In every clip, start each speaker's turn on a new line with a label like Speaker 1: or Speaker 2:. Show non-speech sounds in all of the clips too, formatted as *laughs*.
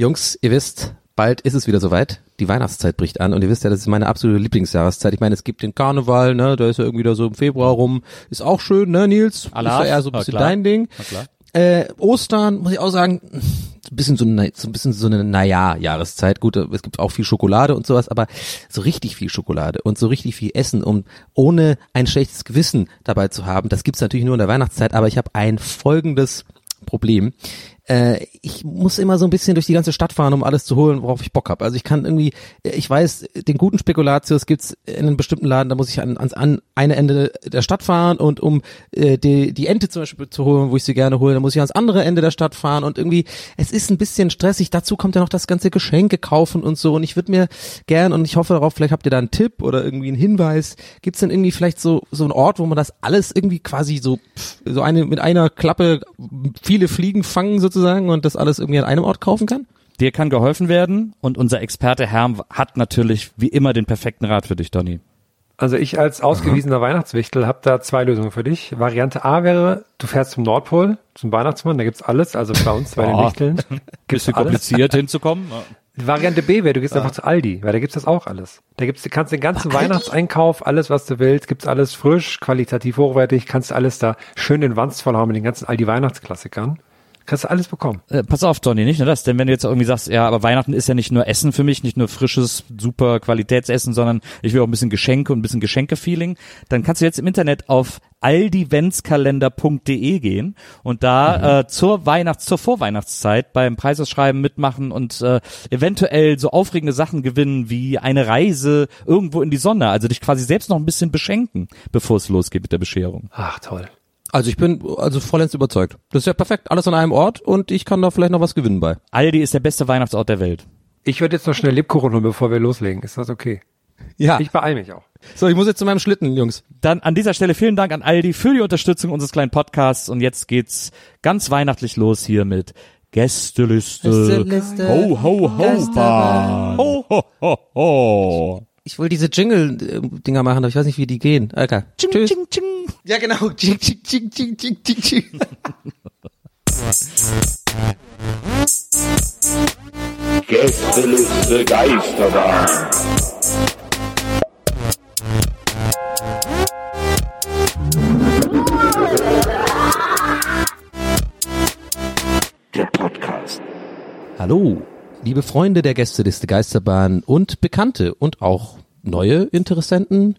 Speaker 1: Jungs, ihr wisst, bald ist es wieder soweit. Die Weihnachtszeit bricht an und ihr wisst ja, das ist meine absolute Lieblingsjahreszeit. Ich meine, es gibt den Karneval, ne, da ist ja irgendwie da so im Februar rum. Ist auch schön, ne, Nils?
Speaker 2: Allah.
Speaker 1: Ist ja eher so ein bisschen dein Ding. Äh, Ostern, muss ich auch sagen, ein bisschen so eine, so ein bisschen so eine Naja-Jahreszeit. Gut, es gibt auch viel Schokolade und sowas, aber so richtig viel Schokolade und so richtig viel Essen, um ohne ein schlechtes Gewissen dabei zu haben, das gibt's natürlich nur in der Weihnachtszeit, aber ich habe ein folgendes Problem. Äh, ich muss immer so ein bisschen durch die ganze Stadt fahren, um alles zu holen, worauf ich Bock habe. Also ich kann irgendwie, ich weiß, den guten Spekulatius gibt's in einem bestimmten Laden, da muss ich an, ans an eine Ende der Stadt fahren und um äh, die, die Ente zum Beispiel zu holen, wo ich sie gerne hole, dann muss ich ans andere Ende der Stadt fahren und irgendwie, es ist ein bisschen stressig. Dazu kommt ja noch das ganze Geschenke kaufen und so und ich würde mir gern und ich hoffe darauf, vielleicht habt ihr da einen Tipp oder irgendwie einen Hinweis. Gibt's denn irgendwie vielleicht so, so einen Ort, wo man das alles irgendwie quasi so, so eine, mit einer Klappe viele Fliegen fangen sozusagen und das alles irgendwie an einem Ort kaufen kann?
Speaker 2: Dir kann geholfen werden und unser Experte Herm hat natürlich wie immer den perfekten Rat für dich, Donny.
Speaker 3: Also ich als ausgewiesener Weihnachtswichtel habe da zwei Lösungen für dich. Variante A wäre, du fährst zum Nordpol, zum Weihnachtsmann, da gibt's alles, also bei uns bei den
Speaker 2: Ja.
Speaker 3: Wichteln
Speaker 2: Bisschen *laughs*
Speaker 3: alles.
Speaker 2: kompliziert hinzukommen.
Speaker 3: Variante B wäre, du gehst einfach zu Aldi, weil da gibt's das auch alles. Da gibt's, du kannst den ganzen Weihnachtseinkauf, alles was du willst, gibt's alles frisch, qualitativ hochwertig, kannst du alles da schön den Wanst voll haben mit den ganzen Aldi Weihnachtsklassikern. Kannst du alles bekommen.
Speaker 2: Äh, pass auf, Donny, nicht nur das, denn wenn du jetzt irgendwie sagst, ja, aber Weihnachten ist ja nicht nur Essen für mich, nicht nur frisches, super Qualitätsessen, sondern ich will auch ein bisschen Geschenke und ein bisschen Geschenkefeeling, dann kannst du jetzt im Internet auf aldiventskalender.de gehen und da äh, zur Weihnachts-, zur Vorweihnachtszeit beim Preisausschreiben mitmachen und äh, eventuell so aufregende Sachen gewinnen wie eine Reise irgendwo in die Sonne, also dich quasi selbst noch ein bisschen beschenken, bevor es losgeht mit der Bescherung.
Speaker 3: Ach, toll.
Speaker 1: Also ich bin also vollends überzeugt. Das ist ja perfekt, alles an einem Ort und ich kann da vielleicht noch was gewinnen bei.
Speaker 2: Aldi ist der beste Weihnachtsort der Welt.
Speaker 3: Ich würde jetzt noch schnell Lebkuchen holen, bevor wir loslegen. Ist das okay?
Speaker 1: Ja.
Speaker 3: Ich beeile mich auch.
Speaker 1: so, ich muss jetzt zu meinem Schlitten, Jungs.
Speaker 2: Dann an dieser Stelle vielen Dank an Aldi für die Unterstützung unseres kleinen Podcasts und jetzt geht's ganz weihnachtlich los hier mit Gästeliste.
Speaker 1: Gästeliste,
Speaker 2: Ho, ho, ho, Bahn. Ho, ho, ho, ho.
Speaker 1: Ich will diese Jingle-Dinger machen, aber ich weiß nicht, wie die gehen. Okay. Tschüss. Ja, genau. *laughs* Ching, ching, ching, ching, ching, ching, ching.
Speaker 4: Gästeliste Geisterbahn. Der Podcast.
Speaker 1: Hallo, liebe Freunde der Gästeliste Geisterbahn und Bekannte und auch neue Interessenten.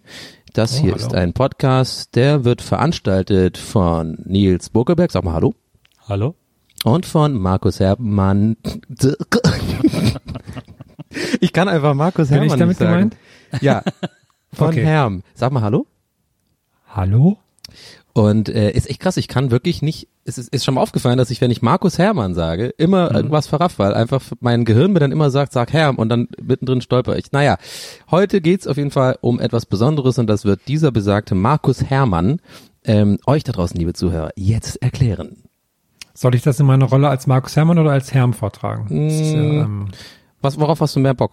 Speaker 1: Das hier ist ein Podcast, der wird veranstaltet von Nils Burgerberg, sag mal Hallo,
Speaker 2: Hallo?
Speaker 1: und von Markus Hermann. *laughs* Ich kann einfach Markus
Speaker 3: Bin
Speaker 1: Hermann
Speaker 3: ich damit
Speaker 1: nicht sagen.
Speaker 3: gemeint?
Speaker 1: Ja, *laughs* von
Speaker 3: Okay.
Speaker 1: Herm. Sag mal Hallo.
Speaker 3: Hallo?
Speaker 1: Und äh, ist echt krass, ich kann wirklich nicht, es ist, ist schon mal aufgefallen, dass ich, wenn ich Markus Hermann sage, immer irgendwas verraff, weil einfach mein Gehirn mir dann immer sagt, sag Herm und dann mittendrin stolper ich. Naja, heute geht's auf jeden Fall um etwas Besonderes und das wird dieser besagte Markus Hermann ähm, euch da draußen, liebe Zuhörer, jetzt erklären.
Speaker 5: Soll ich das in meiner Rolle als Markus Hermann oder als Herm vortragen? Ja, ähm,
Speaker 1: Was, worauf hast du mehr Bock?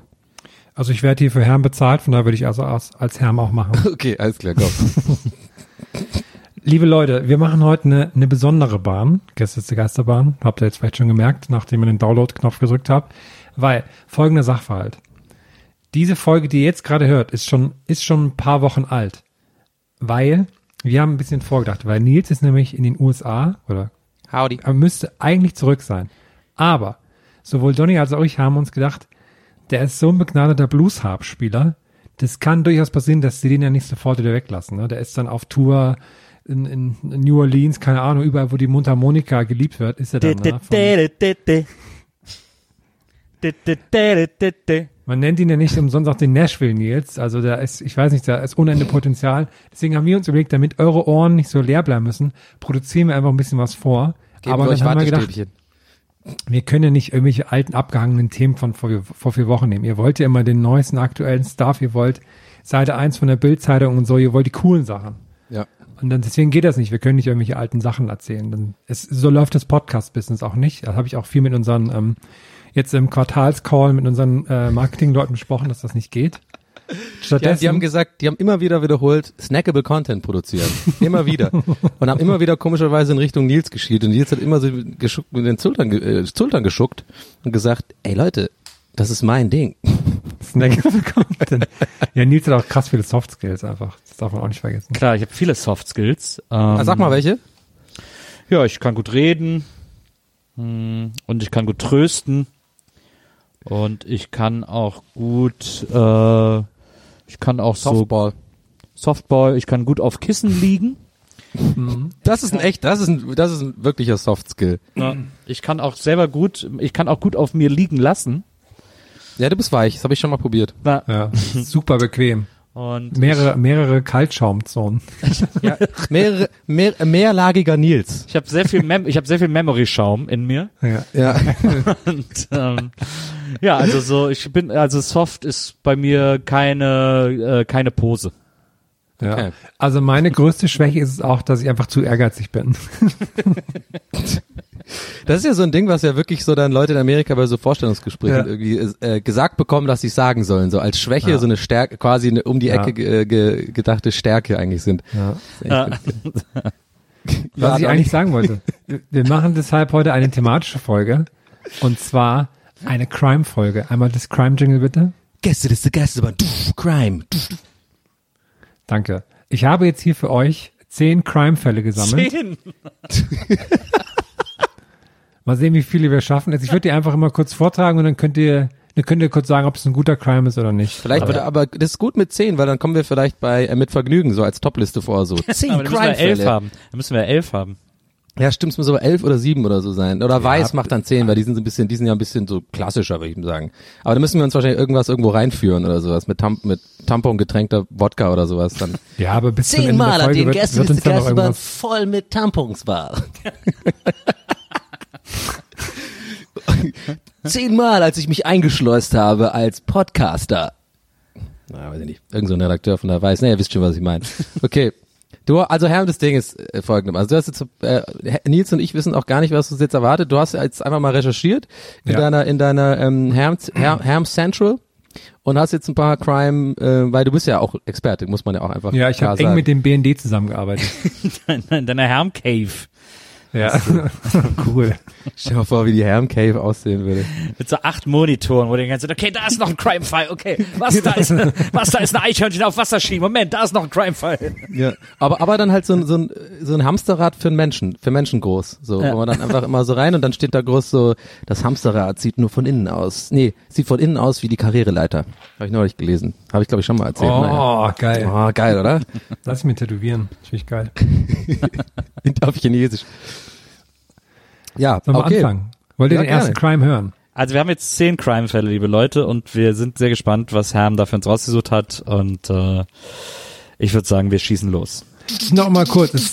Speaker 5: also ich werde hier für Herm bezahlt, von daher würde ich also als, als Herm auch machen. *laughs*
Speaker 1: Okay, alles klar, go. *laughs*
Speaker 5: Liebe Leute, wir machen heute eine, eine besondere Bahn, Gäste Geisterbahn, habt ihr jetzt vielleicht schon gemerkt, nachdem ihr den Download-Knopf gedrückt habt, weil folgender Sachverhalt. Diese Folge, die ihr jetzt gerade hört, ist schon, ist schon ein paar Wochen alt, weil wir haben ein bisschen vorgedacht, weil Nils ist nämlich in den USA oder
Speaker 1: Howdy.
Speaker 5: Er müsste eigentlich zurück sein. Aber sowohl Donny als auch ich haben uns gedacht, der ist so ein begnadeter Blues-Harp-Spieler. Das kann durchaus passieren, dass sie den ja nicht sofort wieder weglassen. Ne? Der ist dann auf Tour in, in New Orleans, keine Ahnung, überall, wo die Mundharmonika geliebt wird, ist er dann. Ne? Man nennt ihn ja nicht umsonst auch den Nashville Nils. Also da ist, ich weiß nicht, da ist unendlich Potenzial. Deswegen haben wir uns überlegt, damit eure Ohren nicht so leer bleiben müssen, produzieren wir einfach ein bisschen was vor.
Speaker 1: Geben
Speaker 5: Aber dann haben wir gedacht, wir können ja nicht irgendwelche alten, abgehangenen Themen von vor, vor vier Wochen nehmen. Ihr wollt ja immer den neuesten, aktuellen Stuff. Ihr wollt Seite eins von der Bildzeitung und so. Ihr wollt die coolen Sachen.
Speaker 1: Ja.
Speaker 5: Und dann deswegen geht das nicht. Wir können nicht irgendwelche alten Sachen erzählen. Dann, es, so läuft das Podcast-Business auch nicht. Da habe ich auch viel mit unseren ähm, jetzt im Quartalscall mit unseren äh, Marketingleuten besprochen, dass das nicht geht.
Speaker 1: Ja,
Speaker 5: Stattdessen,
Speaker 1: die haben gesagt, die haben immer wieder wiederholt snackable Content produzieren. *laughs* Immer wieder. Und haben immer wieder komischerweise in Richtung Nils geschielt. Und Nils hat immer so geschuckt, mit den Schultern, ge- äh, Schultern geschuckt und gesagt, ey Leute, das ist mein Ding.
Speaker 5: Snackable Content. ja, Nils hat auch krass viele Soft Skills einfach. Das darf man auch nicht vergessen.
Speaker 2: Klar, ich habe viele Soft Skills. Ähm,
Speaker 1: Ah, Sag mal welche.
Speaker 2: Ja, ich kann gut reden hm, und ich kann gut trösten und ich kann auch gut, äh, ich kann auch
Speaker 1: Softball.
Speaker 2: so Softball, ich kann gut auf Kissen liegen.
Speaker 1: Das ist ein echt, das ist ein, das ist ein wirklicher Soft Skill.
Speaker 2: Ich kann auch selber gut, ich kann auch gut auf mir liegen lassen.
Speaker 1: Ja, du bist weich, das habe ich schon mal probiert.
Speaker 2: Na,
Speaker 5: Ja, *laughs* super bequem.
Speaker 2: und
Speaker 5: Mehrere, mehrere Kaltschaumzonen. *laughs*
Speaker 1: Mehrere, mehr, mehrlagiger Nils.
Speaker 2: ich habe sehr viel, Mem ich habe sehr viel Memory-Schaum in mir.
Speaker 5: Ja.
Speaker 1: Ja. *laughs*
Speaker 2: Und, ähm, ja, also so, ich bin, also soft ist bei mir keine, äh, keine Pose.
Speaker 5: Ja.
Speaker 1: Okay.
Speaker 5: Also meine größte Schwäche ist es auch, dass ich einfach zu ehrgeizig bin.
Speaker 1: Das ist ja so ein Ding, was ja wirklich so dann Leute in Amerika bei so Vorstellungsgesprächen
Speaker 5: Ja.
Speaker 1: irgendwie äh, gesagt bekommen, dass sie sagen sollen, so als Schwäche
Speaker 5: Ja.
Speaker 1: so eine Stärke, quasi eine um die
Speaker 5: Ja.
Speaker 1: Ecke ge, ge, gedachte Stärke eigentlich sind.
Speaker 5: Ja.
Speaker 2: Ja.
Speaker 5: Was
Speaker 1: Ja,
Speaker 5: ich eigentlich sagen wollte. Wir- machen deshalb heute eine thematische Folge. Und zwar eine Crime-Folge. Einmal das Crime-Jingle bitte.
Speaker 1: Gäste, das ist der Gäste, aber Crime.
Speaker 5: Danke. Ich habe jetzt hier für euch zehn Crime-Fälle gesammelt.
Speaker 2: Zehn. *laughs*
Speaker 5: Mal sehen, wie viele wir schaffen. Also ich würde die einfach immer kurz vortragen und dann könnt ihr, dann könnt ihr kurz sagen, ob es ein guter Crime ist oder nicht.
Speaker 1: Vielleicht, aber, aber das ist gut mit zehn, weil dann kommen wir vielleicht bei äh, mit Vergnügen so als Topliste vor so. *laughs* Zehn
Speaker 2: Aber dann müssen wir elf
Speaker 1: Crime-Fälle.
Speaker 2: haben. Dann müssen wir elf haben.
Speaker 1: Ja, stimmt, es muss aber elf oder sieben oder so sein. Oder Weiß macht dann zehn, weil die sind so ein bisschen, die sind ja ein bisschen so klassischer, würde ich mal sagen. Aber da müssen wir uns wahrscheinlich irgendwas irgendwo reinführen oder sowas mit, Tam mit Tampon getränkter Wodka oder sowas dann. *laughs*
Speaker 5: Ja, aber bis zum Ende der Folge wird, wird uns dann noch irgendwas.
Speaker 1: voll mit Tampons war. *laughs* Zehnmal, als ich mich eingeschleust habe als Podcaster. Na, weiß ich nicht. Irgend so ein Redakteur von der Weiß. Ne, ihr wisst schon, was ich meine. Okay. Du, also Herr, das Ding ist äh, folgendes. Also du hast jetzt, äh, Nils und ich wissen auch gar nicht, was uns jetzt erwartet. Du hast jetzt einfach mal recherchiert in
Speaker 5: Ja.
Speaker 1: deiner, in deiner ähm, Herm, Herm, Herm Central und hast jetzt ein paar Crime, äh, weil du bist ja auch Experte, muss man ja auch einfach
Speaker 5: Ja, ich habe eng
Speaker 1: sagen.
Speaker 5: mit dem BND zusammengearbeitet. *laughs*
Speaker 2: In deiner Herm-Cave.
Speaker 5: Ja, *laughs* cool.
Speaker 1: Stell dir mal vor, wie die Herm Cave aussehen würde.
Speaker 2: Mit so acht Monitoren, wo du denkst, okay, da ist noch ein Crime-File, okay, was da ist, was da ist ein Eichhörnchen auf Wasserski, Moment, da ist noch ein Crime-File.
Speaker 1: Ja. Aber, aber dann halt so ein, so ein, so ein Hamsterrad für einen Menschen, für Menschen groß. So,
Speaker 2: Ja.
Speaker 1: wo man dann einfach immer so rein und dann steht da groß so, das Hamsterrad sieht nur von innen aus. Nee, sieht von innen aus wie die Karriereleiter. Habe ich neulich gelesen. Habe ich glaube ich schon mal erzählt. Naja.
Speaker 5: Oh, geil.
Speaker 1: Oh, geil, oder?
Speaker 5: Lass mich tätowieren. *laughs* *laughs* Finde ich geil.
Speaker 1: Auf Chinesisch. Ja,
Speaker 5: Sollen wir
Speaker 1: okay.
Speaker 5: anfangen? Wollt ihr
Speaker 1: Ja,
Speaker 5: den ersten
Speaker 1: gerne.
Speaker 5: Crime hören?
Speaker 2: Also wir haben jetzt zehn Crime-Fälle, liebe Leute, und wir sind sehr gespannt, was Herm da für uns rausgesucht hat. Und äh, ich würde sagen, wir schießen los.
Speaker 5: Noch mal kurz.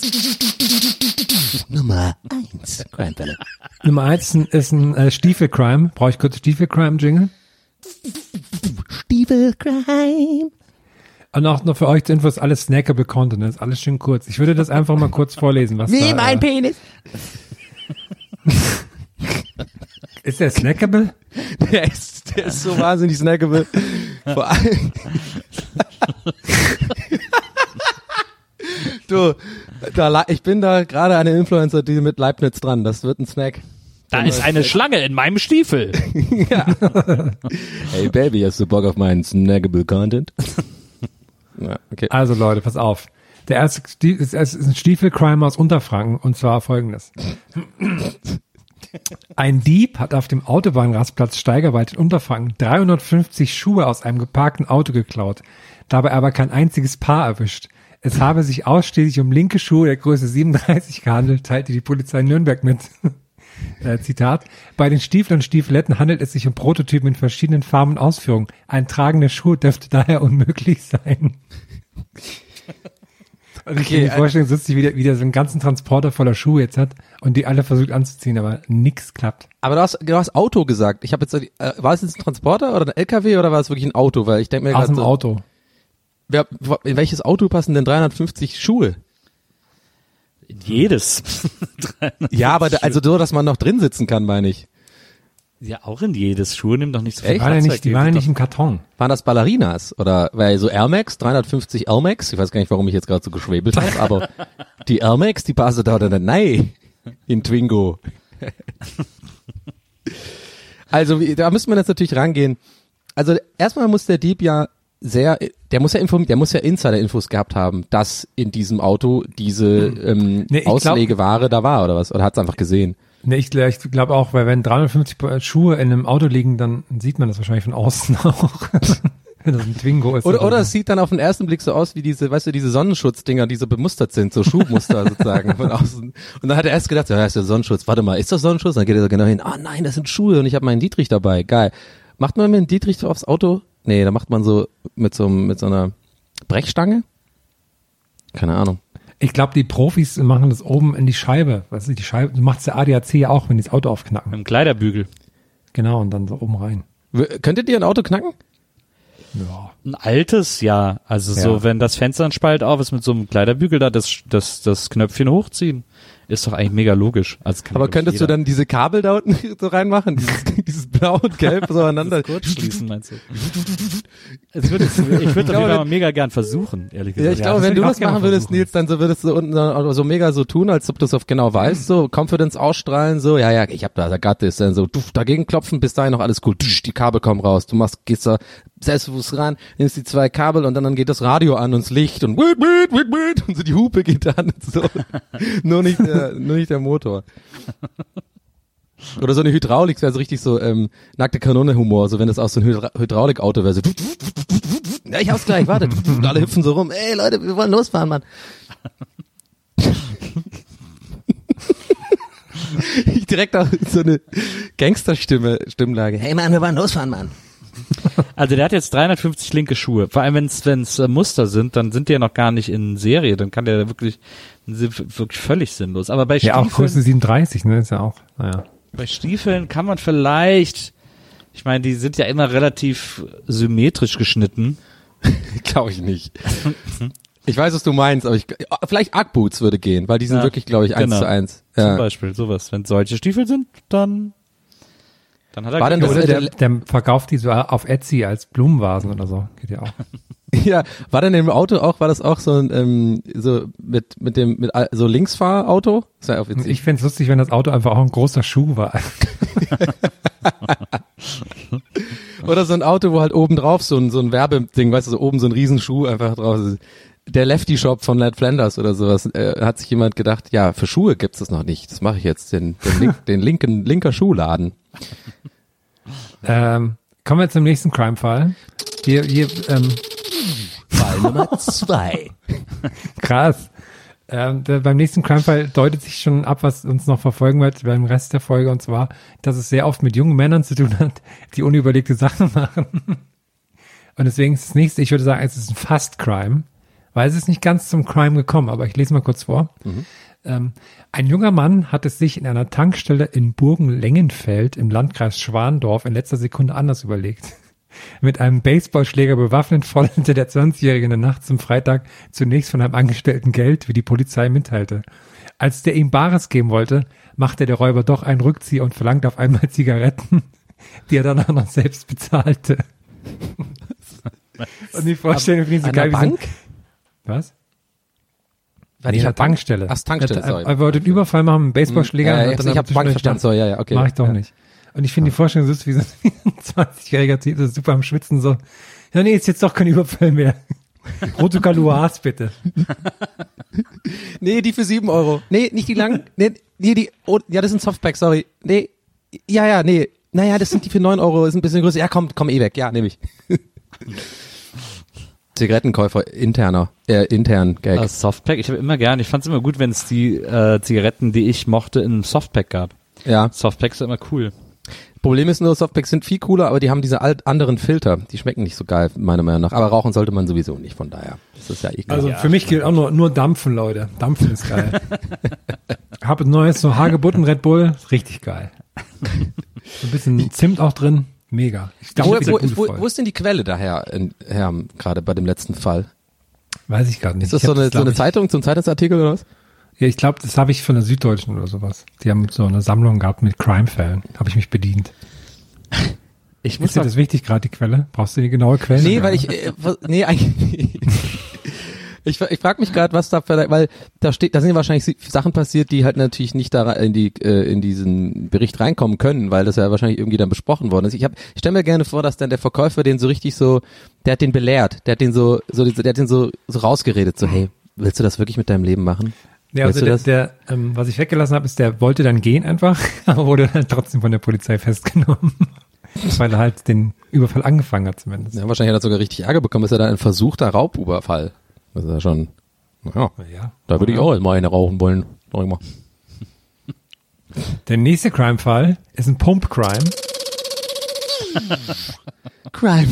Speaker 1: Nummer eins. Crime-Fälle.
Speaker 5: Nummer eins ist ein äh, Stiefel-Crime. Brauche ich kurz Stiefel-Crime-Jingle?
Speaker 1: Stiefel-Crime.
Speaker 5: Und auch noch für euch zur Info ist alles snackable Content. Das ist alles schön kurz. Ich würde das einfach mal kurz vorlesen. Was
Speaker 1: Wie
Speaker 5: da,
Speaker 1: mein
Speaker 5: äh,
Speaker 1: Penis. *laughs*
Speaker 5: Ist der snackable? *laughs*
Speaker 1: Der ist, der ist so wahnsinnig snackable. Vor allem. *laughs* du, da, ich bin da gerade eine Influencer, die mit Leibniz dran. Das wird ein Snack.
Speaker 2: Da ist eine Schlange in meinem Stiefel.
Speaker 1: Hey Baby, hast du Bock auf meinen snackable Content? ja, okay.
Speaker 5: Also Leute, pass auf. Der erste Stie- es ist ein Stiefelcrime aus Unterfranken und zwar folgendes. Ein Dieb hat auf dem Autobahnrastplatz Steigerwald in Unterfranken 350 Schuhe aus einem geparkten Auto geklaut, dabei aber kein einziges Paar erwischt. Es habe sich ausschließlich um linke Schuhe der Größe 37 gehandelt, teilte die Polizei Nürnberg mit. *laughs* Äh, Zitat. Bei den Stiefeln und Stiefeletten handelt es sich um Prototypen in verschiedenen Farben und Ausführungen. Ein Tragen der Schuhe dürfte daher unmöglich sein. Und ich kann mir
Speaker 1: Okay,
Speaker 5: vorstellen, sitzt sich wieder, wieder so einen ganzen Transporter voller Schuhe jetzt hat und die alle versucht anzuziehen, aber nix klappt.
Speaker 1: Aber du hast, du hast Auto gesagt. Ich habe jetzt, äh, war es jetzt ein Transporter oder ein LKW oder war es wirklich ein Auto? Weil ich denke mir
Speaker 5: Aus
Speaker 1: gerade
Speaker 5: dem
Speaker 1: so,
Speaker 5: Auto.
Speaker 1: wer, in welches Auto passen denn 350 Schuhe?
Speaker 2: Jedes. *laughs*
Speaker 1: Ja, aber da, also so, dass man noch drin sitzen kann, meine ich.
Speaker 2: Ja, auch in jedes. Schuhe nehmen doch nicht so viel
Speaker 5: Die waren ja
Speaker 2: Platz
Speaker 5: nicht, die waren ja nicht im Karton.
Speaker 1: Waren das Ballerinas? Oder, weil so Air Max, 350 Air Max, ich weiß gar nicht, warum ich jetzt gerade so geschwebelt habe, aber *laughs* die Air Max, die passen da dann nein in Twingo. also, da müssen wir jetzt natürlich rangehen. Also, erstmal muss der Dieb ja sehr, der muss ja inform, der muss ja Insider-Infos gehabt haben, dass in diesem Auto diese ähm,
Speaker 5: Nee,
Speaker 1: Auslegeware da war oder was? Oder hat es einfach gesehen?
Speaker 5: Ne, ich, ich glaube auch, weil wenn 350 Pa- Schuhe in einem Auto liegen, dann sieht man das wahrscheinlich von außen *laughs* auch. wenn das ein Twingo ist.
Speaker 1: Oder, oder es sieht dann auf den ersten Blick so aus wie diese, weißt du, diese Sonnenschutzdinger, die so bemustert sind, so Schuhmuster *laughs* sozusagen von außen. Und dann hat er erst gedacht, ja, ist der Sonnenschutz. Warte mal, ist das Sonnenschutz? Dann geht er so genau hin. Ah nein, das sind Schuhe und ich habe meinen Dietrich dabei. Geil. Macht man mit dem Dietrich so aufs Auto? Nee, da macht man so mit so, mit so einer Brechstange? Keine Ahnung.
Speaker 5: Ich glaube, die Profis machen das oben in die Scheibe. Weißt du, die Scheibe, du machst der ADAC ja auch, wenn die das Auto
Speaker 2: Mit
Speaker 5: aufknacken.
Speaker 2: dem Kleiderbügel.
Speaker 5: Genau, und dann so oben rein.
Speaker 1: W könntet ihr ein Auto knacken?
Speaker 5: Ja.
Speaker 2: Ein altes, ja. Also so,
Speaker 5: Ja.
Speaker 2: wenn das Fenster ein Spalt auf ist mit so einem Kleiderbügel da, das, das, das Knöpfchen hochziehen. Ist doch eigentlich mega logisch. Also kann
Speaker 1: Aber
Speaker 2: ich,
Speaker 1: könntest du
Speaker 2: jeder.
Speaker 1: dann diese Kabel da unten *laughs* so reinmachen? Dieses, *laughs* dieses Blau und Gelb so *laughs* aneinander.
Speaker 2: kurz schließen, meinst du? Es würde, ich würde das
Speaker 1: glaube,
Speaker 2: wieder mal mega gern versuchen, ehrlich
Speaker 1: Ja,
Speaker 2: gesagt.
Speaker 1: ich glaube,
Speaker 5: das
Speaker 1: wenn du
Speaker 5: ich
Speaker 1: das machen würdest. Nils, dann so würdest du unten so, so mega so tun, als ob du es auf genau weißt, so Confidence ausstrahlen, so, ja, ja, ich hab da, da got this, dann so, duff, dagegen klopfen, bis dahin noch alles cool, dusch, die Kabel kommen raus, du machst, gehst da selbstbewusst ran, nimmst die zwei Kabel und dann, dann geht das Radio an und das Licht und wit, wit, wit, wit, und so die Hupe geht an und so. *laughs* nur nicht der, nur nicht der Motor. Oder so eine Hydraulik, wäre so richtig so, ähm, nackte Kanone-Humor, so wenn das auch so ein Hydra Hydraulikauto wäre, so, ja, ich hab's gleich, warte. Und alle hüpfen so rum. Ey, Leute, wir wollen losfahren, Mann. ich direkt auch so eine Gangsterstimme, Stimmlage. Hey, Mann, wir wollen losfahren, Mann.
Speaker 2: Also der hat jetzt 350 linke Schuhe. Vor allem wenn es wenn's, äh, Muster sind, dann sind die ja noch gar nicht in Serie. Dann kann der wirklich sind wirklich völlig sinnlos. Aber bei
Speaker 5: Ja, auch
Speaker 2: Stiefeln,
Speaker 5: Größe 37, ne, ist ja auch, naja.
Speaker 2: bei Stiefeln kann man vielleicht, ich meine, die sind ja immer relativ symmetrisch geschnitten. *laughs*
Speaker 1: Glaube ich nicht. Ich weiß, was du meinst, aber ich, vielleicht Ugg-Boots würde gehen, weil die sind
Speaker 2: Ja,
Speaker 1: wirklich, glaube ich, eins
Speaker 2: genau.
Speaker 1: zu eins.
Speaker 2: Zum
Speaker 1: Ja.
Speaker 2: Beispiel sowas. Wenn solche Stiefel sind, dann dann hat er
Speaker 1: War denn das-
Speaker 5: Oder
Speaker 1: der-
Speaker 5: der, verkauft die so auf Etsy als Blumenvasen oder so. Geht ja auch. *laughs*
Speaker 1: ja, war denn im Auto auch, war das auch so ein, ähm, so mit, mit dem, mit so Linksfahrauto? War auch witzig.
Speaker 5: Ich fänd's lustig, wenn das Auto einfach auch ein großer Schuh war. *laughs*
Speaker 1: Oder so ein Auto, wo halt oben drauf so ein, so ein Werbeding, weißt du, so oben so ein Riesenschuh einfach drauf ist. Der Lefty Shop von Ned Flanders oder sowas, äh, hat sich jemand gedacht, ja, für Schuhe gibt's das noch nicht. Das mache ich jetzt, den, den, link, den linken, linker Schuhladen. *laughs*
Speaker 5: ähm, kommen wir zum nächsten Crime-Fall. Hier, hier, ähm,
Speaker 1: Fall Nummer zwei. *laughs*
Speaker 5: krass. Ähm, der, beim nächsten Crime-Fall deutet sich schon ab, was uns noch verfolgen wird beim Rest der Folge, und zwar, dass es sehr oft mit jungen Männern zu tun hat, die unüberlegte Sachen machen. *laughs* Und deswegen ist das nächste, ich würde sagen, es ist ein Fast-Crime, weil es ist nicht ganz zum Crime gekommen, aber ich lese mal kurz vor. Ähm, ein junger Mann hat es sich in einer Tankstelle in Burgen-Lengenfeld im Landkreis Schwandorf in letzter Sekunde anders überlegt. *laughs* Mit einem Baseballschläger bewaffnet forderte der 20-Jährige in der Nacht zum Freitag zunächst von einem Angestellten Geld, wie die Polizei mitteilte. Als der ihm Bares geben wollte, machte der Räuber doch einen Rückzieher und verlangte auf einmal *laughs* Zigaretten, die er danach noch selbst bezahlte. und die Vorstellung finde ich so geil.
Speaker 1: Bank?
Speaker 5: Was?
Speaker 1: War
Speaker 5: Nee, in der
Speaker 1: Bank?
Speaker 5: Tankstelle.
Speaker 1: Ach, Tankstelle,
Speaker 5: Er-
Speaker 1: sorry.
Speaker 5: Er wollte den Überfall machen mit einem Baseballschläger.
Speaker 1: Ja, ja,
Speaker 5: hat dann
Speaker 1: ich habe Bank verstanden, so, ja, ja, okay.
Speaker 5: Mach ich doch
Speaker 1: ja.
Speaker 5: nicht. Und ich finde die Vorstellung, so ist wie so ein *laughs* 20-jähriger Typ, ist super am Schwitzen, so, ja nee, ist jetzt doch kein Überfall mehr. *laughs* Rotuka Luas, bitte. *laughs*
Speaker 1: Nee, die für sieben Euro. Nee, nicht die langen. Nee, nee die, oh, ja, das sind Softpack, sorry. Nee, ja, ja, nee. Naja, das sind die für neun Euro, ist ein bisschen größer. Ja, komm, komm eh weg. Ja, nehme ich. Zigarettenkäufer interner, äh, intern Gag.
Speaker 2: Äh, Softpack, ich habe immer gern, ich fand es immer gut, wenn es die äh, Zigaretten, die ich mochte, in einem Softpack gab.
Speaker 1: ja.
Speaker 2: Softpacks sind immer cool.
Speaker 1: Problem ist nur, Softpacks sind viel cooler, aber die haben diese alt anderen Filter. Die schmecken nicht so geil, meiner Meinung nach. Aber rauchen sollte man sowieso nicht, von daher. Das ist ja egal.
Speaker 5: Also für mich gilt auch nur, nur Dampfen, Leute. Dampfen ist geil. *laughs* Hab ein neues so Hagebutten Red Bull, richtig geil. So *laughs* ein bisschen Zimt auch drin, mega. Ich
Speaker 1: wo,
Speaker 5: dampfe
Speaker 1: wo, wo, wo ist denn die Quelle daher, in, her, gerade bei dem letzten Fall?
Speaker 5: Weiß ich gerade nicht.
Speaker 1: Ist das so eine, so
Speaker 5: glaub
Speaker 1: eine
Speaker 5: ich-
Speaker 1: Zeitung zum Zeitungsartikel oder was?
Speaker 5: Ja, ich glaube, das habe ich von der Süddeutschen oder sowas. Die haben so eine Sammlung gehabt mit Crime-Fällen. Habe ich mich bedient.
Speaker 2: Ich muss
Speaker 5: Ist dir das wichtig, gerade die Quelle? Brauchst du die genaue Quelle?
Speaker 1: Nee, weil ich, äh, *laughs* nee, eigentlich. Ich, ich frage mich gerade, was da vielleicht, weil da steht, da sind ja wahrscheinlich Sachen passiert, die halt natürlich nicht da in die äh, in diesen Bericht reinkommen können, weil das ja wahrscheinlich irgendwie dann besprochen worden ist. Ich hab, ich stelle mir gerne vor, dass dann der Verkäufer den so richtig so, der hat den belehrt, der hat den so, so der hat den so, so rausgeredet, so hey, willst du das wirklich mit deinem Leben machen?
Speaker 5: Ja, also der, der ähm, was ich weggelassen habe, ist, der wollte dann gehen einfach, *laughs* aber wurde dann trotzdem von der Polizei festgenommen. *laughs* weil er halt den Überfall angefangen hat zumindest.
Speaker 1: Ja, wahrscheinlich hat er sogar richtig Ärger bekommen, ist ja dann ein versuchter Raubüberfall. Das ist ja schon, naja,
Speaker 5: Ja.
Speaker 1: da würde ich auch mal eine rauchen wollen, sag ich mal.
Speaker 5: Der nächste Crime-Fall ist ein Pump-Crime.
Speaker 1: Crime.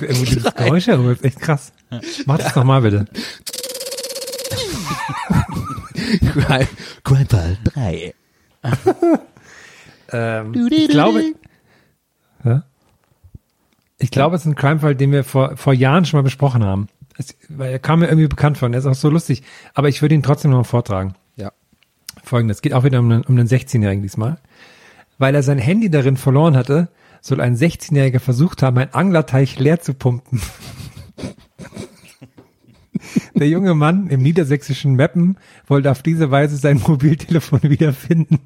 Speaker 5: Irgendwo dieses Geräusch herum ist echt krass. Mach das nochmal bitte.
Speaker 1: Crime, Crime Fall 3.
Speaker 5: Ähm, ich glaube, ich glaube, es ist ein Crime-Fall, den wir vor, vor Jahren schon mal besprochen haben. Es, weil er kam mir irgendwie bekannt von, er ist auch so lustig. Aber ich würde ihn trotzdem noch mal vortragen.
Speaker 1: Ja.
Speaker 5: Folgendes, geht auch wieder um einen, um einen 16-Jährigen diesmal. Weil er sein Handy darin verloren hatte, soll ein 16-Jähriger versucht haben, einen Anglerteich leer zu pumpen. *laughs* Der junge Mann im niedersächsischen Meppen wollte auf diese Weise sein Mobiltelefon *laughs* wiederfinden.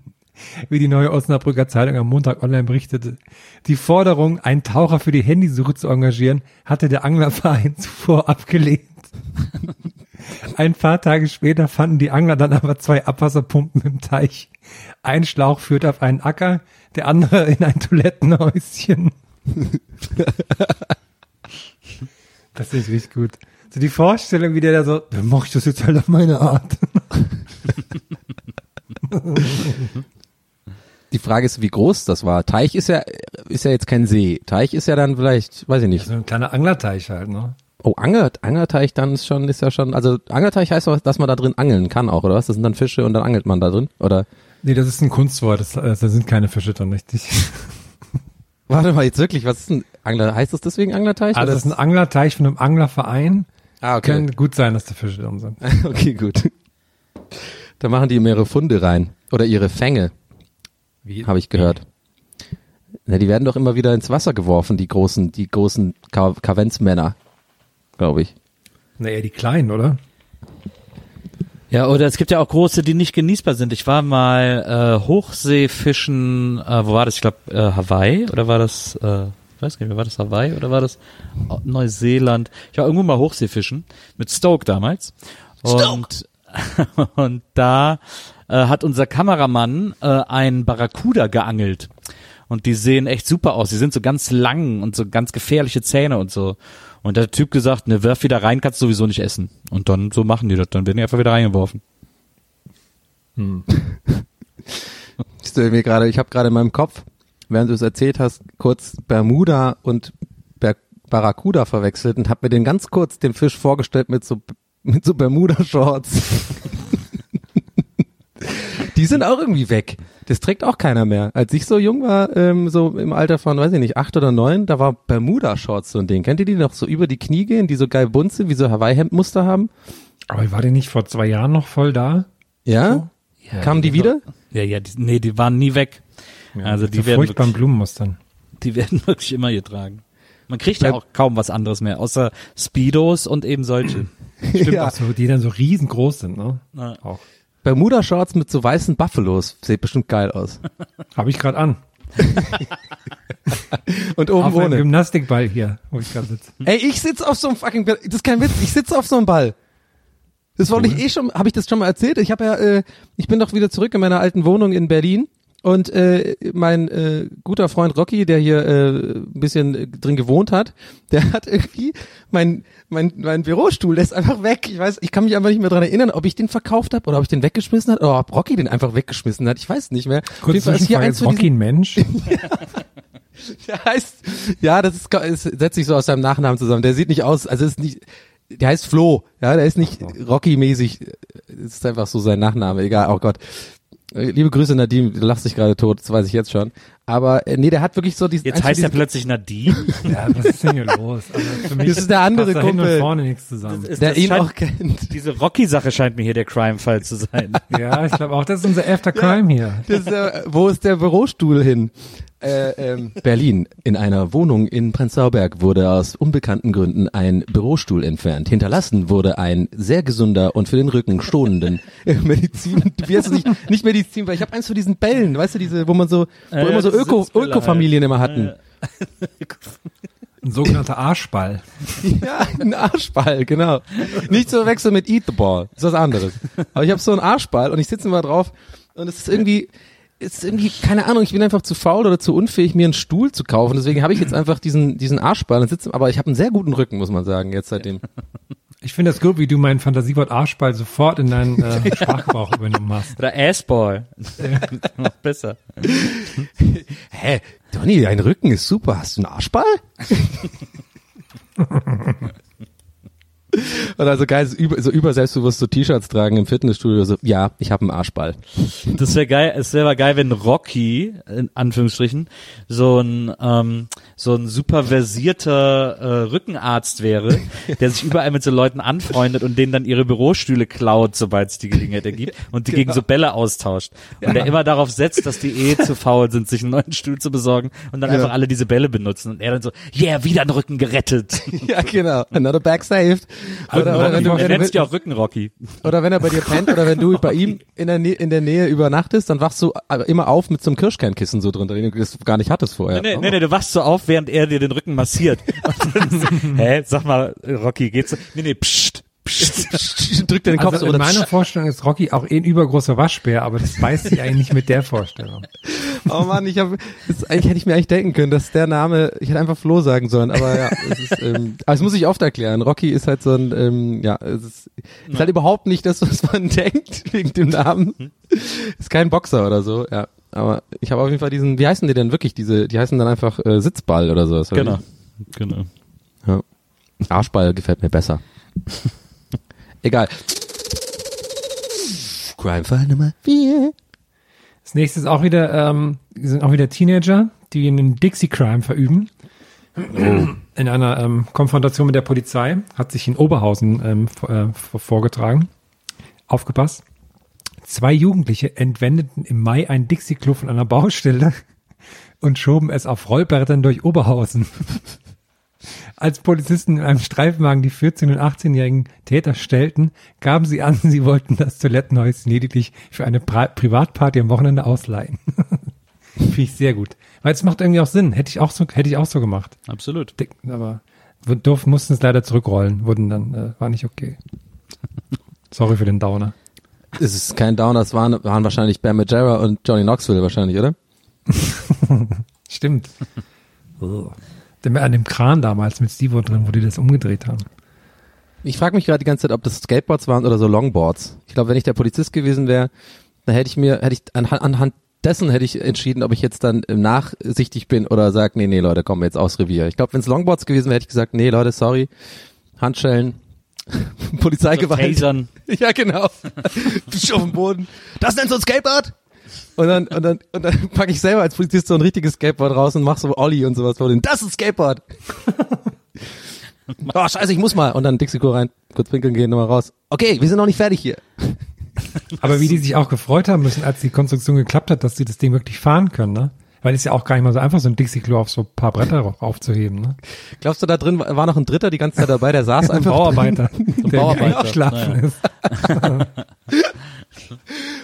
Speaker 5: Wie die neue Osnabrücker Zeitung am Montag online berichtete. Die Forderung, einen Taucher für die Handysuche zu engagieren, hatte der Anglerverein *laughs* zuvor abgelehnt. Ein paar Tage später fanden die Angler dann aber zwei Abwasserpumpen im Teich. Ein Schlauch führte auf einen Acker, der andere *laughs* in ein Toilettenhäuschen. Das ist richtig gut. So die Vorstellung, wie der da so, dann mach ich das jetzt halt auf meine Art. *laughs*
Speaker 1: Die Frage ist, wie groß das war. Teich ist ja, ist ja jetzt kein See. Teich ist ja dann vielleicht, weiß ich nicht.
Speaker 5: So ein kleiner Anglerteich halt, ne?
Speaker 1: Oh, Anger, Angerteich dann ist schon, ist ja schon, also Angerteich heißt doch, dass man da drin angeln kann auch, oder was? Das sind dann Fische und dann angelt man da drin, oder?
Speaker 5: Nee, das ist ein Kunstwort, das, äh, da sind keine Fische drin, richtig. *laughs*
Speaker 1: Warte mal, jetzt wirklich, was ist ein Angler? Heißt das deswegen Anglerteich?
Speaker 5: Also
Speaker 1: oder
Speaker 5: das ist ein Anglerteich von einem Anglerverein.
Speaker 1: ah, okay.
Speaker 5: Kann gut sein, dass da Fische drin sind. *laughs*
Speaker 1: okay, gut. Da machen die ihre Funde rein. Oder ihre Fänge? Habe ich gehört. Na, die werden doch immer wieder ins Wasser geworfen, die großen, die großen Ka Kavenzmänner, glaube ich.
Speaker 5: Na, eher die kleinen, oder?
Speaker 2: ja, oder es gibt ja auch große, die nicht genießbar sind. Ich war mal äh, Hochseefischen, äh, wo war das? Ich glaube äh, Hawaii oder war das, äh, ich weiß gar nicht mehr, war das Hawaii oder war das oh, Neuseeland? Ich war irgendwo mal Hochseefischen mit Stoke damals. Und, *laughs* und da äh, hat unser Kameramann äh, einen Barracuda geangelt. Und die sehen echt super aus. Die sind so ganz lang und so ganz gefährliche Zähne und so. Und der Typ gesagt, ne, werf wieder rein, kannst du sowieso nicht essen. Und dann, so machen die das. Dann werden die einfach wieder reingeworfen.
Speaker 1: Ich stelle mir gerade, ich habe gerade in meinem Kopf, während du es erzählt hast, kurz Bermuda und Ber Barracuda verwechselt und habe mir den ganz kurz den Fisch vorgestellt mit so mit so Bermuda-Shorts. *laughs* Die sind auch irgendwie weg. Das trägt auch keiner mehr. Als ich so jung war, ähm, so im Alter von, weiß ich nicht, acht oder neun, da war Bermuda-Shorts so ein Ding. Kennt ihr die noch so über die Knie gehen, die so geil bunt sind, wie so Hawaii-Hemd-Muster haben?
Speaker 5: Aber war der nicht vor zwei Jahren noch voll da?
Speaker 1: Ja? Kamen die wieder?
Speaker 2: Ja, ja, die, nee, die waren nie weg. also die
Speaker 5: so
Speaker 2: werden,
Speaker 5: furchtbaren
Speaker 2: wirklich,
Speaker 5: Blumenmustern. *laughs*
Speaker 2: die werden wirklich immer getragen. Man kriegt ja auch kaum was anderes mehr, außer Speedos und eben solche. *laughs*
Speaker 5: Stimmt,
Speaker 1: Ja.
Speaker 5: auch so, die dann so riesengroß sind, ne?
Speaker 2: Ja.
Speaker 5: Auch.
Speaker 1: Bermuda-Shorts mit so weißen Buffalos. Sieht bestimmt geil aus. *laughs*
Speaker 5: Habe ich gerade an. *laughs*
Speaker 1: Und oben
Speaker 5: Auf
Speaker 1: ohne.
Speaker 5: Gymnastikball hier, wo ich gerade sitze.
Speaker 1: Ey, ich sitz auf so einem fucking, Ball. das ist kein Witz, ich sitze auf so einem Ball. Das wollte ich eh schon, habe ich das schon mal erzählt? Ich habe ja, äh, ich bin doch wieder zurück in meiner alten Wohnung in Berlin und äh, mein äh, guter Freund Rocky, der hier äh, ein bisschen äh, drin gewohnt hat, der hat irgendwie mein mein mein Bürostuhl, der ist einfach weg. Ich weiß, ich kann mich einfach nicht mehr dran erinnern, ob ich den verkauft habe oder ob ich den weggeschmissen hat oder ob Rocky den einfach weggeschmissen hat. Ich weiß nicht mehr.
Speaker 5: Kurz
Speaker 1: ist hier eins
Speaker 5: Rocky ein Mensch? *laughs*
Speaker 1: der heißt, ja, das ist, es setzt sich so aus seinem Nachnamen zusammen. Der sieht nicht aus, also ist nicht, der heißt Flo, ja, der ist nicht Rocky-mäßig, ist einfach so sein Nachname, egal, oh Gott. Äh, Liebe Grüße Nadim, du lachst dich gerade tot, das weiß ich jetzt schon. Aber äh, nee, der hat wirklich so diesen
Speaker 2: Jetzt heißt er plötzlich Nadine. *laughs*
Speaker 5: ja, was ist denn hier los? Also für mich
Speaker 1: Das ist der andere
Speaker 5: passt da hinten
Speaker 1: Kumpel.
Speaker 5: und vorne nichts zusammen.
Speaker 2: Ist-
Speaker 1: der
Speaker 2: das
Speaker 1: ihn
Speaker 2: scheint-
Speaker 1: auch kennt.
Speaker 2: Diese Rocky-Sache scheint mir hier der Crime-Fall zu sein.
Speaker 5: Ja, ich glaube auch, das ist unser After Crime hier.
Speaker 1: Das ist, äh, wo ist der Bürostuhl hin? Äh, ähm, *laughs* Berlin. In einer Wohnung in Prenzlauer Berg wurde aus unbekannten Gründen ein Bürostuhl entfernt. Hinterlassen wurde ein sehr gesunder und für den Rücken schonenden äh, *laughs* Medizin, wie heißt das nicht, nicht Medizin, weil ich habe eins von diesen Bällen, weißt du, diese, wo man so, wo
Speaker 2: ja,
Speaker 1: immer so Öko,
Speaker 2: Sitzbälle
Speaker 1: Öko-Familien immer hatten.
Speaker 5: Ein sogenannter Arschball. *laughs*
Speaker 1: Ja, ein Arschball, genau. Nicht zu wechseln mit Eat the Ball. Das ist was anderes. Aber ich habe so einen Arschball und ich sitze immer drauf und es ist irgendwie, ist irgendwie, keine Ahnung, ich bin einfach zu faul oder zu unfähig, mir einen Stuhl zu kaufen. Deswegen habe ich jetzt einfach diesen, diesen Arschball und sitze, aber ich habe einen sehr guten Rücken, muss man sagen, jetzt seitdem.
Speaker 5: Ich finde das gut, wie du mein Fantasiewort Arschball sofort in deinen äh, *laughs* Sprachgebrauch übernommen hast.
Speaker 2: Oder Assball. Noch *laughs* besser. *laughs*
Speaker 1: Hä? Donny, dein Rücken ist super. Hast du einen Arschball? Oder so geil, so über, so überselbstbewusst so T-Shirts tragen im Fitnessstudio, so, ja, ich habe einen Arschball.
Speaker 2: Das wäre geil, es wäre geil, wenn Rocky, in Anführungsstrichen, so ein, ähm, so ein super versierter äh, Rückenarzt wäre, *laughs* der sich überall mit so Leuten anfreundet und denen dann ihre Bürostühle klaut, sobald es die Gelegenheit ergibt und die gegen so Bälle austauscht. Und der immer darauf setzt, dass die eh zu faul sind, sich einen neuen Stuhl zu besorgen und dann einfach alle diese Bälle benutzen. Und er dann so, yeah, wieder ein Rücken gerettet. *laughs*
Speaker 1: Ja, genau. Another back saved. Oder, oder, wenn du,
Speaker 2: er
Speaker 1: wenn
Speaker 2: sich
Speaker 1: du,
Speaker 2: auch Rücken-Rocky.
Speaker 1: oder wenn er bei dir pennt oder wenn du bei ihm *laughs* in der, Nä in der Nähe übernachtest, dann wachst du aber immer auf mit so einem Kirschkernkissen so drunter, den du das gar nicht hattest vorher.
Speaker 2: Nee, nee, nee, du wachst so auf, während er dir den Rücken massiert. *laughs* *laughs* Hä, sag mal, Rocky, geht's? Nee, nee, pst.
Speaker 1: Drückt dir den Kopf
Speaker 5: Also
Speaker 1: so
Speaker 5: in meiner Vorstellung ist Rocky auch eh ein übergroßer Waschbär, aber das beißt sich eigentlich nicht mit der Vorstellung.
Speaker 1: Oh Mann, ich habe, eigentlich hätte ich mir eigentlich denken können, dass der Name, ich hätte einfach Flo sagen sollen, aber ja, es ist, ähm, *laughs* aber es muss ich oft erklären. Rocky ist halt so ein, ähm, ja, es ist, ist halt überhaupt nicht das, was man *laughs* denkt wegen dem Namen. Ist kein Boxer oder so, ja. Aber ich habe auf jeden Fall diesen, wie heißen die denn wirklich? Diese, die heißen dann einfach äh, Sitzball oder sowas. oder
Speaker 2: Genau, genau.
Speaker 1: wie? Ja. Arschball gefällt mir besser. *laughs* Egal. Crime-Fall Nummer vier.
Speaker 5: Das nächste ist auch wieder, ähm, sind auch wieder Teenager, die einen Dixie-Crime verüben. In einer ähm, Konfrontation mit der Polizei hat sich in Oberhausen ähm, äh, vor- vorgetragen. Aufgepasst. Zwei Jugendliche entwendeten im Mai einen Dixie-Klo von einer Baustelle und schoben es auf Rollbrettern durch Oberhausen. Als Polizisten in einem Streifenwagen die 14- und 18-jährigen Täter stellten, gaben sie an, *laughs* sie wollten das Toilettenhäuschen lediglich für eine Pri Privatparty am Wochenende ausleihen. *laughs* Finde ich sehr gut. Weil es macht irgendwie auch Sinn. Hätte ich auch so, hätte ich auch so gemacht.
Speaker 2: Absolut.
Speaker 5: Aber wir durften, mussten es leider zurückrollen, wurden dann, äh, war nicht okay. *laughs* Sorry für den Downer.
Speaker 1: Es ist kein Downer, es waren, waren wahrscheinlich Bam Majera und Johnny Knoxville wahrscheinlich, oder?
Speaker 5: Stimmt. An dem Kran damals mit Steve drin, wo die das umgedreht haben.
Speaker 1: Ich frage mich gerade die ganze Zeit, ob das Skateboards waren oder so Longboards. Ich glaube, wenn ich der Polizist gewesen wäre, dann hätte ich mir, hätte ich anhand, anhand dessen hätte ich entschieden, ob ich jetzt dann äh, nachsichtig bin oder sag, nee, nee, Leute, kommen wir jetzt aus Revier. Ich glaube, wenn es Longboards gewesen wäre, hätte ich gesagt, nee, Leute, sorry, Handschellen, *laughs* Polizeigewalt.
Speaker 2: Tasern. *laughs*
Speaker 1: Ja, genau. *laughs* Auf dem Boden. Das nennt so ein Skateboard? Und dann, und dann, und dann packe ich selber als Polizist so ein richtiges Skateboard raus und mach so Olli und sowas vor den. Das ist ein Skateboard! *laughs* oh, scheiße, ich muss mal. Und dann Dixie-Klo rein, kurz pinkeln gehen, nochmal raus. Okay, wir sind noch nicht fertig hier. *laughs*
Speaker 5: Aber wie die sich auch gefreut haben müssen, als die Konstruktion geklappt hat, dass sie das Ding wirklich fahren können, ne? Weil es ja auch gar nicht mal so einfach, so ein Dixie-Klo auf so ein paar Bretter aufzuheben, ne?
Speaker 1: Glaubst du, da drin war noch ein Dritter die ganze Zeit dabei, der saß *laughs*
Speaker 5: Ein
Speaker 1: einfach
Speaker 5: Bauarbeiter,
Speaker 1: drin?
Speaker 5: der
Speaker 1: Bauarbeiter,
Speaker 5: eingeschlafen
Speaker 2: naja.
Speaker 5: ist.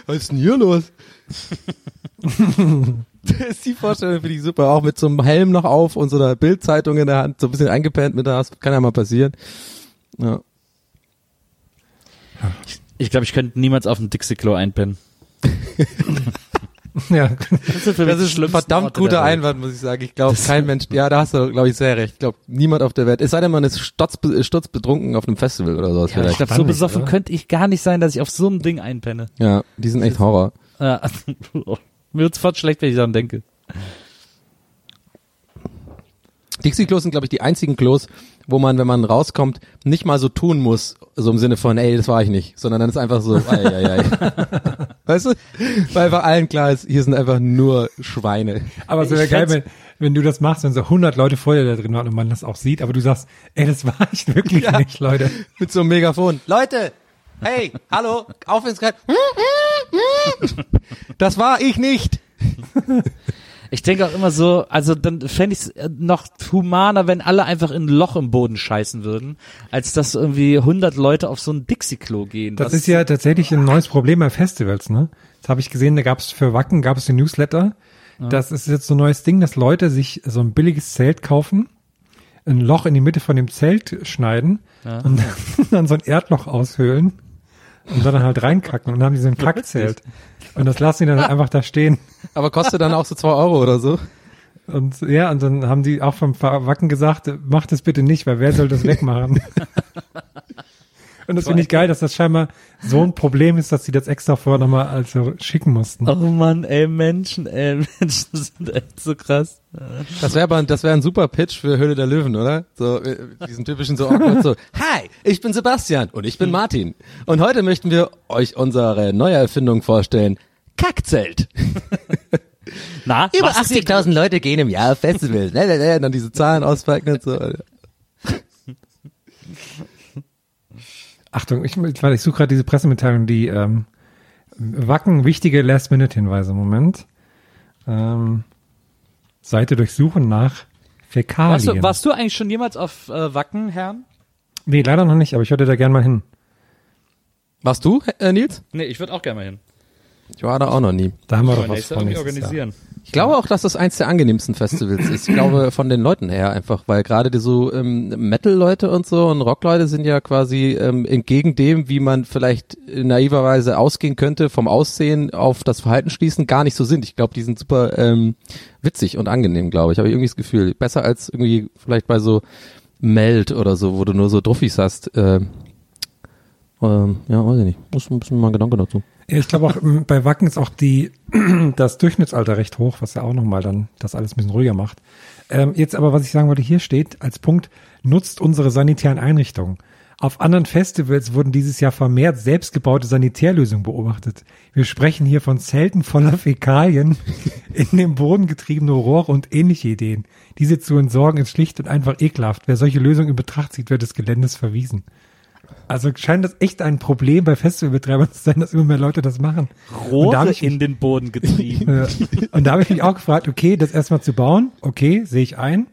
Speaker 1: Was ist denn hier los? *laughs* ist die Vorstellung finde ich super. Auch mit so einem Helm noch auf und so einer Bildzeitung in der Hand, so ein bisschen eingepennt mit der Hast, kann ja mal passieren. Ja.
Speaker 2: Ich glaube, ich könnte niemals auf ein Dixie-Klo einpennen. *laughs* *laughs*
Speaker 5: Ja,
Speaker 2: Das ist, für mich
Speaker 1: Das ist ein verdammt
Speaker 2: Orte
Speaker 1: guter. Einwand, muss ich sagen. Ich glaube, kein Mensch, ja, da hast du, glaube ich, sehr recht. Ich glaube, niemand auf der Welt, es sei denn, man ist stutzbe, stutzbetrunken auf einem Festival oder sowas
Speaker 2: Ja, ich
Speaker 1: vielleicht.
Speaker 2: glaube, so besoffen
Speaker 5: oder?
Speaker 2: könnte ich gar nicht sein, dass ich auf so einem Ding einpenne.
Speaker 1: Ja, die sind echt Horror.
Speaker 2: Ja. *laughs* Mir wird's sofort schlecht, wenn ich daran denke.
Speaker 1: Dixie-Klos sind, glaube ich, die einzigen Klos, wo man, wenn man rauskommt, nicht mal so tun muss, so im Sinne von, ey, das war ich nicht, sondern dann ist einfach so, *laughs* ei, ei, ei. Weißt du? Weil einfach allen klar ist, hier sind einfach nur Schweine.
Speaker 5: aber es wäre geil, wenn, wenn du das machst, wenn so 100 Leute vor dir da drin waren und man das auch sieht, aber du sagst, ey, das war ich wirklich
Speaker 1: Ja.
Speaker 5: nicht, Leute.
Speaker 1: Mit so einem Megafon. Leute, hey, hallo, auf ins. Das war ich nicht. *laughs*
Speaker 2: Ich denke auch immer so, also dann fände ich es noch humaner, wenn alle einfach in ein Loch im Boden scheißen würden, als dass irgendwie 100 Leute auf so ein Dixie-Klo gehen.
Speaker 5: Das
Speaker 2: Was-
Speaker 5: ist ja tatsächlich ein neues Problem bei Festivals, ne? Das habe ich gesehen, da gab es für Wacken, gab es den Newsletter. Das ist jetzt so ein neues Ding, dass Leute sich so ein billiges Zelt kaufen, ein Loch in die Mitte von dem Zelt schneiden und dann, *laughs* dann so ein Erdloch aushöhlen und dann halt reinkacken und dann haben die so ein Kackzelt. Und das lassen die dann *laughs* einfach da stehen.
Speaker 1: Aber kostet dann auch so zwei Euro oder so.
Speaker 5: Und ja, und dann haben die auch vom Wacken gesagt, macht das bitte nicht, weil wer soll das wegmachen? *laughs* und das finde ich geil, dass das scheinbar so ein Problem ist, dass sie das extra vorher nochmal also schicken mussten.
Speaker 2: Oh Mann, ey, Menschen, ey, *laughs* Menschen sind echt so krass.
Speaker 1: Das wäre aber, das wäre ein super Pitch für Höhle der Löwen, oder? So, äh, diesen typischen so awkward so, hi, ich bin Sebastian und ich bin Martin. Und heute möchten wir euch unsere neue Erfindung vorstellen. Kackzelt.
Speaker 2: Na,
Speaker 1: Über
Speaker 2: was ist ihr-
Speaker 1: 80.000 Leute gehen im Jahr auf Festivals. *laughs* Ne, ne, ne, dann diese Zahlen auspacken und so.
Speaker 5: Achtung, ich, warte, ich suche gerade diese Pressemitteilung, die ähm, Wacken wichtige Last-Minute-Hinweise. Moment. Ähm, Seite durchsuchen nach
Speaker 2: Warst
Speaker 5: Fäkalien.
Speaker 2: du, warst du eigentlich schon jemals auf äh, Wacken, Herrn?
Speaker 5: Nee, leider noch nicht, aber ich würde da gern mal hin.
Speaker 1: Warst du, äh, Nils?
Speaker 2: Nee, ich würde auch gerne mal hin.
Speaker 1: Ich war da auch noch nie.
Speaker 5: Da haben wir doch was
Speaker 2: Jahr irgendwie
Speaker 5: nächstes Jahr.
Speaker 1: Ich glaube auch, dass das eins der angenehmsten Festivals ist. Ich glaube von den Leuten her einfach, weil gerade die so ähm, Metal-Leute und so und Rock-Leute sind ja quasi ähm, entgegen dem, wie man vielleicht naiverweise ausgehen könnte, vom Aussehen auf das Verhalten schließen, gar nicht so sind. Ich glaube, die sind super ähm, witzig und angenehm, glaube ich. Habe ich irgendwie das Gefühl. Besser als irgendwie vielleicht bei so Meld oder so, wo du nur so Druffis hast. Ähm, ähm, ja, weiß ich nicht. Muss ein bisschen mal Gedanke dazu.
Speaker 5: Ich glaube auch, ähm, bei Wacken ist auch die, *clears throat* das Durchschnittsalter recht hoch, was ja auch nochmal dann das alles ein bisschen ruhiger macht. Ähm, jetzt aber, was ich sagen wollte, hier steht als Punkt, nutzt unsere sanitären Einrichtungen. Auf anderen Festivals wurden dieses Jahr vermehrt selbstgebaute Sanitärlösungen beobachtet. Wir sprechen hier von Zelten voller Fäkalien, *laughs* in den Boden getriebene Rohre und ähnliche Ideen. Diese zu entsorgen ist schlicht und einfach ekelhaft. Wer solche Lösungen in Betracht zieht, wird des Geländes verwiesen. Also scheint das echt ein Problem bei Festivalbetreibern zu sein, dass immer mehr Leute das machen.
Speaker 2: Rohre
Speaker 5: mich-
Speaker 2: in den Boden getrieben. *laughs*
Speaker 5: Und da habe ich mich auch gefragt, okay, das erstmal zu bauen, okay, sehe ich ein.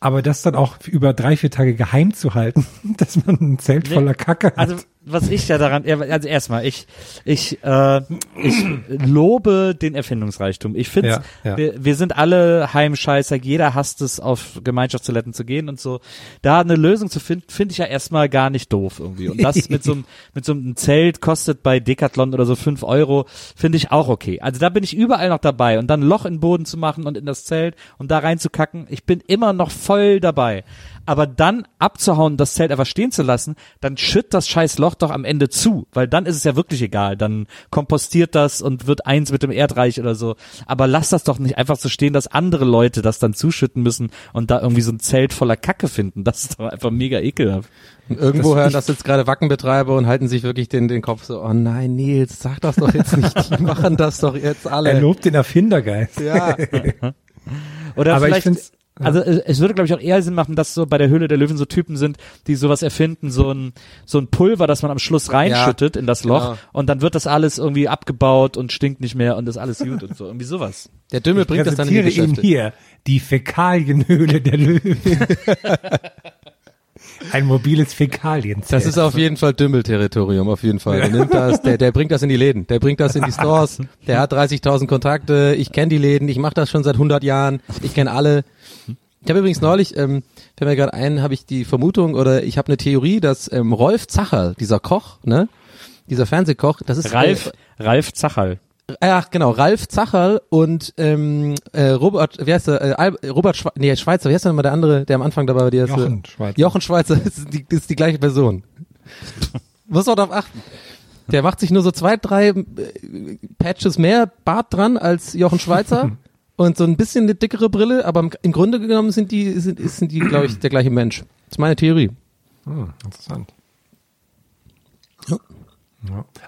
Speaker 5: Aber das dann auch über drei, vier Tage geheim zu halten, *laughs* dass man ein Zelt
Speaker 2: Nee,
Speaker 5: voller Kacke hat.
Speaker 2: Also was ich ja daran, also erstmal, ich, ich, äh, ich *clears throat* lobe den Erfindungsreichtum. Ich finde,
Speaker 5: Ja, ja.
Speaker 2: wir, wir sind alle Heimscheißer, jeder hasst es, auf Gemeinschaftstoiletten zu gehen und so. Da eine Lösung zu finden, finde ich ja erstmal gar nicht doof irgendwie. Und das mit so einem, *laughs* mit so einem Zelt kostet bei Decathlon oder so fünf Euro, finde ich auch okay. Also da bin ich überall noch dabei und dann ein Loch in den Boden zu machen und in das Zelt und da reinzukacken, ich bin immer noch voll dabei. Aber dann abzuhauen, das Zelt einfach stehen zu lassen, dann schütt das scheiß Loch doch am Ende zu, weil dann ist es ja wirklich egal. Dann kompostiert das und wird eins mit dem Erdreich oder so. Aber lass das doch nicht einfach so stehen, dass andere Leute das dann zuschütten müssen und da irgendwie so ein Zelt voller Kacke finden. Das ist doch einfach mega ekelhaft.
Speaker 1: Und irgendwo hören das jetzt gerade Wackenbetreiber und halten sich wirklich den, den Kopf so, oh nein, Nils, sag das doch jetzt nicht, die machen das doch jetzt alle.
Speaker 5: er lobt den Erfindergeist.
Speaker 1: Ja. *laughs*
Speaker 2: Oder
Speaker 5: Aber ich
Speaker 2: vielleicht,
Speaker 5: find's-
Speaker 2: also es es würde glaube ich auch eher Sinn machen, dass so bei der Höhle der Löwen so Typen sind, die sowas erfinden, so ein so ein Pulver, das man am Schluss reinschüttet in das Loch
Speaker 1: genau.
Speaker 2: und dann wird das alles irgendwie abgebaut und stinkt nicht mehr und ist alles gut und so irgendwie sowas.
Speaker 1: Der Dümmel bringt das dann in die
Speaker 5: Präsentiere Ihnen
Speaker 1: Geschäfte.
Speaker 5: hier die Fäkalienhöhle der Löwen. *laughs* Ein mobiles Fäkalienzelt.
Speaker 1: Das ist auf jeden Fall Dümmel-Territorium, auf jeden Fall. Der nimmt das, der, der bringt das in die Läden, der bringt das in die Stores, der hat 30.000 Kontakte, ich kenne die Läden, ich mache das schon seit 100 Jahren, ich kenne alle. Ich habe übrigens neulich, ähm, fällt mir gerade ein, habe ich die Vermutung oder ich habe eine Theorie, dass ähm, Rolf Zacherl, dieser Koch, ne, dieser Fernsehkoch, das ist
Speaker 2: Ralf, Ralf Zacherl.
Speaker 1: Ach genau, Ralf Zacherl und ähm, äh, Robert, wie heißt der, äh, Al Robert Schwe nee, Schweizer, wie heißt denn mal der andere, der am Anfang dabei war? Die heißt,
Speaker 5: Jochen Schweizer.
Speaker 1: Jochen Schweizer, *laughs* ist die, ist die gleiche Person. *laughs* Muss man darauf achten. Der macht sich nur so zwei, drei äh, Patches mehr Bart dran als Jochen Schweizer *laughs* und so ein bisschen eine dickere Brille, aber im, im Grunde genommen sind die, sind, sind die, glaube ich, der gleiche Mensch. Das ist meine Theorie.
Speaker 5: Hm, interessant. Ja.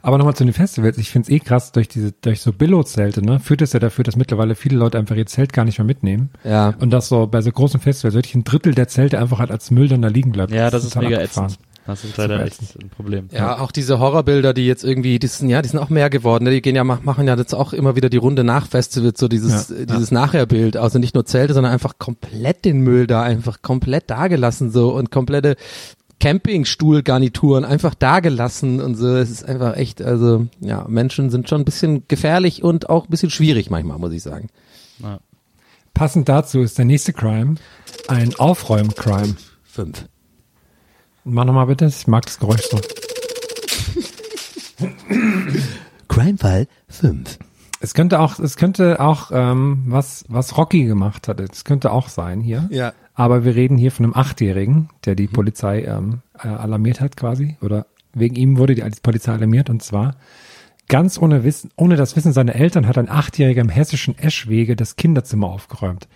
Speaker 5: Aber nochmal zu den Festivals. Ich finde es eh krass, durch diese, durch so Billo-Zelte, ne, führt es ja dafür, dass mittlerweile viele Leute einfach ihr Zelt gar nicht mehr mitnehmen.
Speaker 1: Ja.
Speaker 5: Und dass so bei so großen Festivals wirklich ein Drittel der Zelte einfach halt als Müll dann da liegen bleibt.
Speaker 2: Ja, das ist
Speaker 5: total
Speaker 2: mega
Speaker 5: abgefahren.
Speaker 2: ätzend. Das ist leider echt ein Problem.
Speaker 1: Ja, auch diese Horrorbilder, die jetzt irgendwie, die sind, ja, die sind auch mehr geworden. Ne? Die gehen ja, mach- machen ja jetzt auch immer wieder die Runde nach Festivals, so dieses,
Speaker 5: Ja,
Speaker 1: dieses Nachherbild. Also nicht nur Zelte, sondern einfach komplett den Müll da, einfach komplett dagelassen so und komplette Campingstuhlgarnituren einfach dagelassen und so. Es ist einfach echt, also, ja, Menschen sind schon ein bisschen gefährlich und auch ein bisschen schwierig manchmal, muss ich sagen.
Speaker 5: Passend dazu ist der nächste Crime ein Aufräumen-Crime.
Speaker 1: Fünf.
Speaker 5: Mach nochmal bitte, ich mag das Geräusch so.
Speaker 1: Crimefall fünf.
Speaker 5: Es könnte auch, es könnte auch ähm, was, was Rocky gemacht hatte. Es könnte auch sein hier.
Speaker 1: Ja.
Speaker 5: Aber wir reden hier von einem Achtjährigen, der die Polizei ähm, äh, alarmiert hat quasi. Oder wegen ihm wurde die Polizei alarmiert. Und zwar ganz ohne Wissen, ohne das Wissen seiner Eltern hat ein Achtjähriger im hessischen Eschwege das Kinderzimmer aufgeräumt.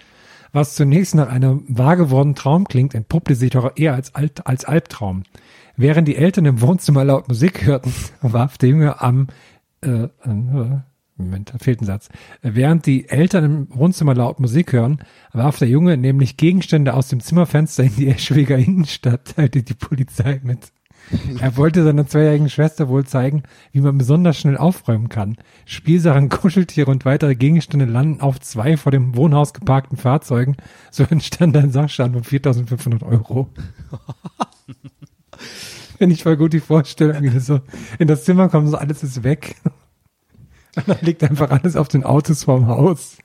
Speaker 5: Was zunächst nach einem wahr gewordenen Traum klingt, entpuppte sich doch eher als, Alt, als Albtraum. Während die Eltern im Wohnzimmer laut Musik hörten, *laughs* warf der Junge am äh, äh, Moment, da fehlt ein Satz. Während die Eltern im Wohnzimmer laut Musik hören, warf der Junge nämlich Gegenstände aus dem Zimmerfenster in die Eschweger Innenstadt, *laughs* teilte die Polizei mit. Er wollte seiner zweijährigen Schwester wohl zeigen, wie man besonders schnell aufräumen kann. Spielsachen, *laughs* Kuscheltiere und weitere Gegenstände landen auf zwei vor dem Wohnhaus geparkten Fahrzeugen. So entstand ein Sachstand von 4.500 Euro. *laughs* Finde ich voll gut die Vorstellung, wie das so in das Zimmer kommt, so alles ist weg. *laughs* Und dann liegt einfach alles auf den Autos vorm Haus.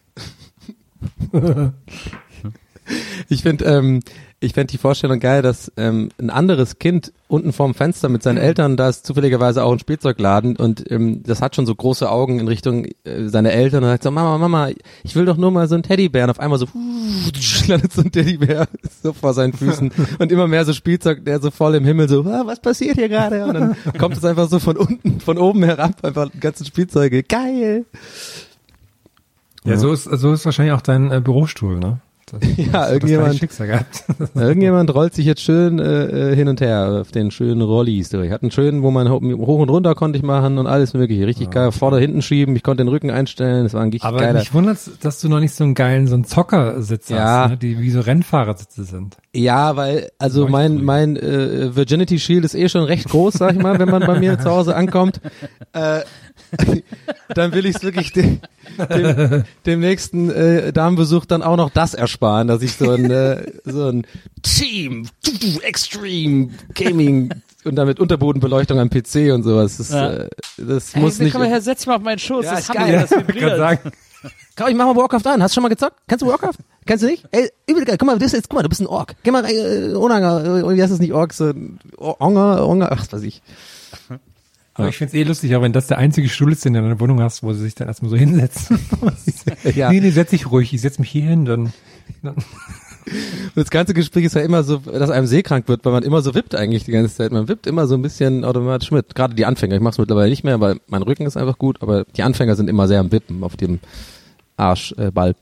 Speaker 1: Ich finde ähm, ich fänd die Vorstellung geil, dass ähm, ein anderes Kind unten vorm Fenster mit seinen Eltern, da ist zufälligerweise auch ein Spielzeugladen und ähm, das hat schon so große Augen in Richtung äh, seiner Eltern und sagt so, Mama, Mama, ich will doch nur mal so einen Teddybär und auf einmal so *laughs* landet so ein Teddybär *laughs* so vor seinen Füßen *laughs* und immer mehr so Spielzeug, der so voll im Himmel so, ah, was passiert hier gerade? Und dann kommt es einfach so von unten, von oben herab, einfach die ganzen Spielzeuge, geil.
Speaker 5: Ja, so ist, so ist wahrscheinlich auch dein äh, Bürostuhl, ne? Das, *laughs*
Speaker 1: Ja,
Speaker 5: das-
Speaker 1: irgendjemand-. *laughs* Irgendjemand rollt sich jetzt schön äh, hin und her auf den schönen Rollis. Ich hatte einen schönen, wo man ho hoch und runter konnte ich machen und alles mögliche. Richtig geil. Vorder, hinten schieben. Ich konnte den Rücken einstellen. Das war ein richtig
Speaker 5: Aber
Speaker 1: geiler.
Speaker 5: mich wundert, dass du noch nicht so einen geilen, so einen Zockersitz
Speaker 1: Ja.
Speaker 5: hast, ne? die wie so Rennfahrersitze sind.
Speaker 1: Ja, weil also mein mein äh, Virginity Shield ist eh schon recht groß, sag ich mal, wenn man bei mir *laughs* zu Hause ankommt. Äh, *laughs* dann will ich es wirklich dem, dem, dem nächsten äh, Damenbesuch dann auch noch das ersparen, dass ich so ein äh, so ein Team Extreme Gaming und damit Unterbodenbeleuchtung am PC und sowas. Das,
Speaker 2: Ja.
Speaker 1: äh, das muss nicht.
Speaker 2: komm mal her, setz dich mal auf meinen Schoß.
Speaker 1: Ja,
Speaker 2: das
Speaker 1: ist geil.
Speaker 2: das *laughs*
Speaker 5: Ich kann
Speaker 2: vibriert.
Speaker 5: sagen,
Speaker 1: Komm, ich mach mal Warcraft an. Hast du schon mal gezockt? Kennst du Warcraft? Kennst du nicht? Ey, übel geil. Guck mal, du bist jetzt, guck mal, du bist ein Ork. Geh mal, äh, Onanger, äh, wie heißt das nicht Ork, so ein Onger, Onger, ach, was weiß ich.
Speaker 5: Aber ich find's eh lustig, auch wenn das der einzige Stuhl ist, den du in deiner Wohnung hast, wo sie sich dann erstmal so hinsetzen. *laughs*
Speaker 1: Ja.
Speaker 5: Nee, nee, setz dich ruhig, ich setz mich hier hin, dann, dann
Speaker 1: Und das ganze Gespräch ist ja immer so, dass einem seekrank wird, weil man immer so wippt eigentlich die ganze Zeit. Man wippt immer so ein bisschen automatisch mit. Gerade die Anfänger. Ich mache es mittlerweile nicht mehr, weil mein Rücken ist einfach gut, aber die Anfänger sind immer sehr am Wippen auf dem Arschball. Äh, Ball.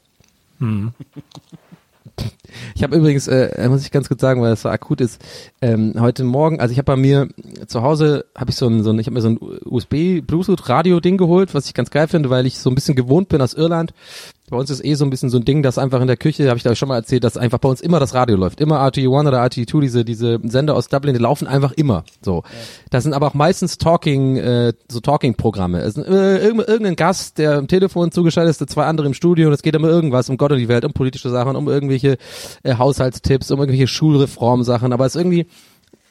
Speaker 1: Ich habe übrigens, äh, muss ich ganz kurz sagen, weil das so akut ist, ähm, heute Morgen, also ich habe bei mir zu Hause, habe ich so ein, so ein ich habe mir so ein USB Bluetooth Radio Ding geholt, was ich ganz geil finde, weil ich so ein bisschen gewohnt bin aus Irland, Bei uns ist eh so ein bisschen so ein Ding, dass einfach in der Küche, habe ich da schon mal erzählt, dass einfach bei uns immer das Radio läuft. Immer RTE1 oder RTE2, diese, diese Sender aus Dublin, die laufen einfach immer. So. Das sind aber auch meistens Talking, äh, so Talking-Programme. Es ist äh, irgend- irgendein Gast, der am Telefon zugeschaltet ist, zwei andere im Studio und es geht um irgendwas, um Gott und die Welt, um politische Sachen, um irgendwelche äh, Haushaltstipps, um irgendwelche Schulreformsachen. Aber es ist irgendwie,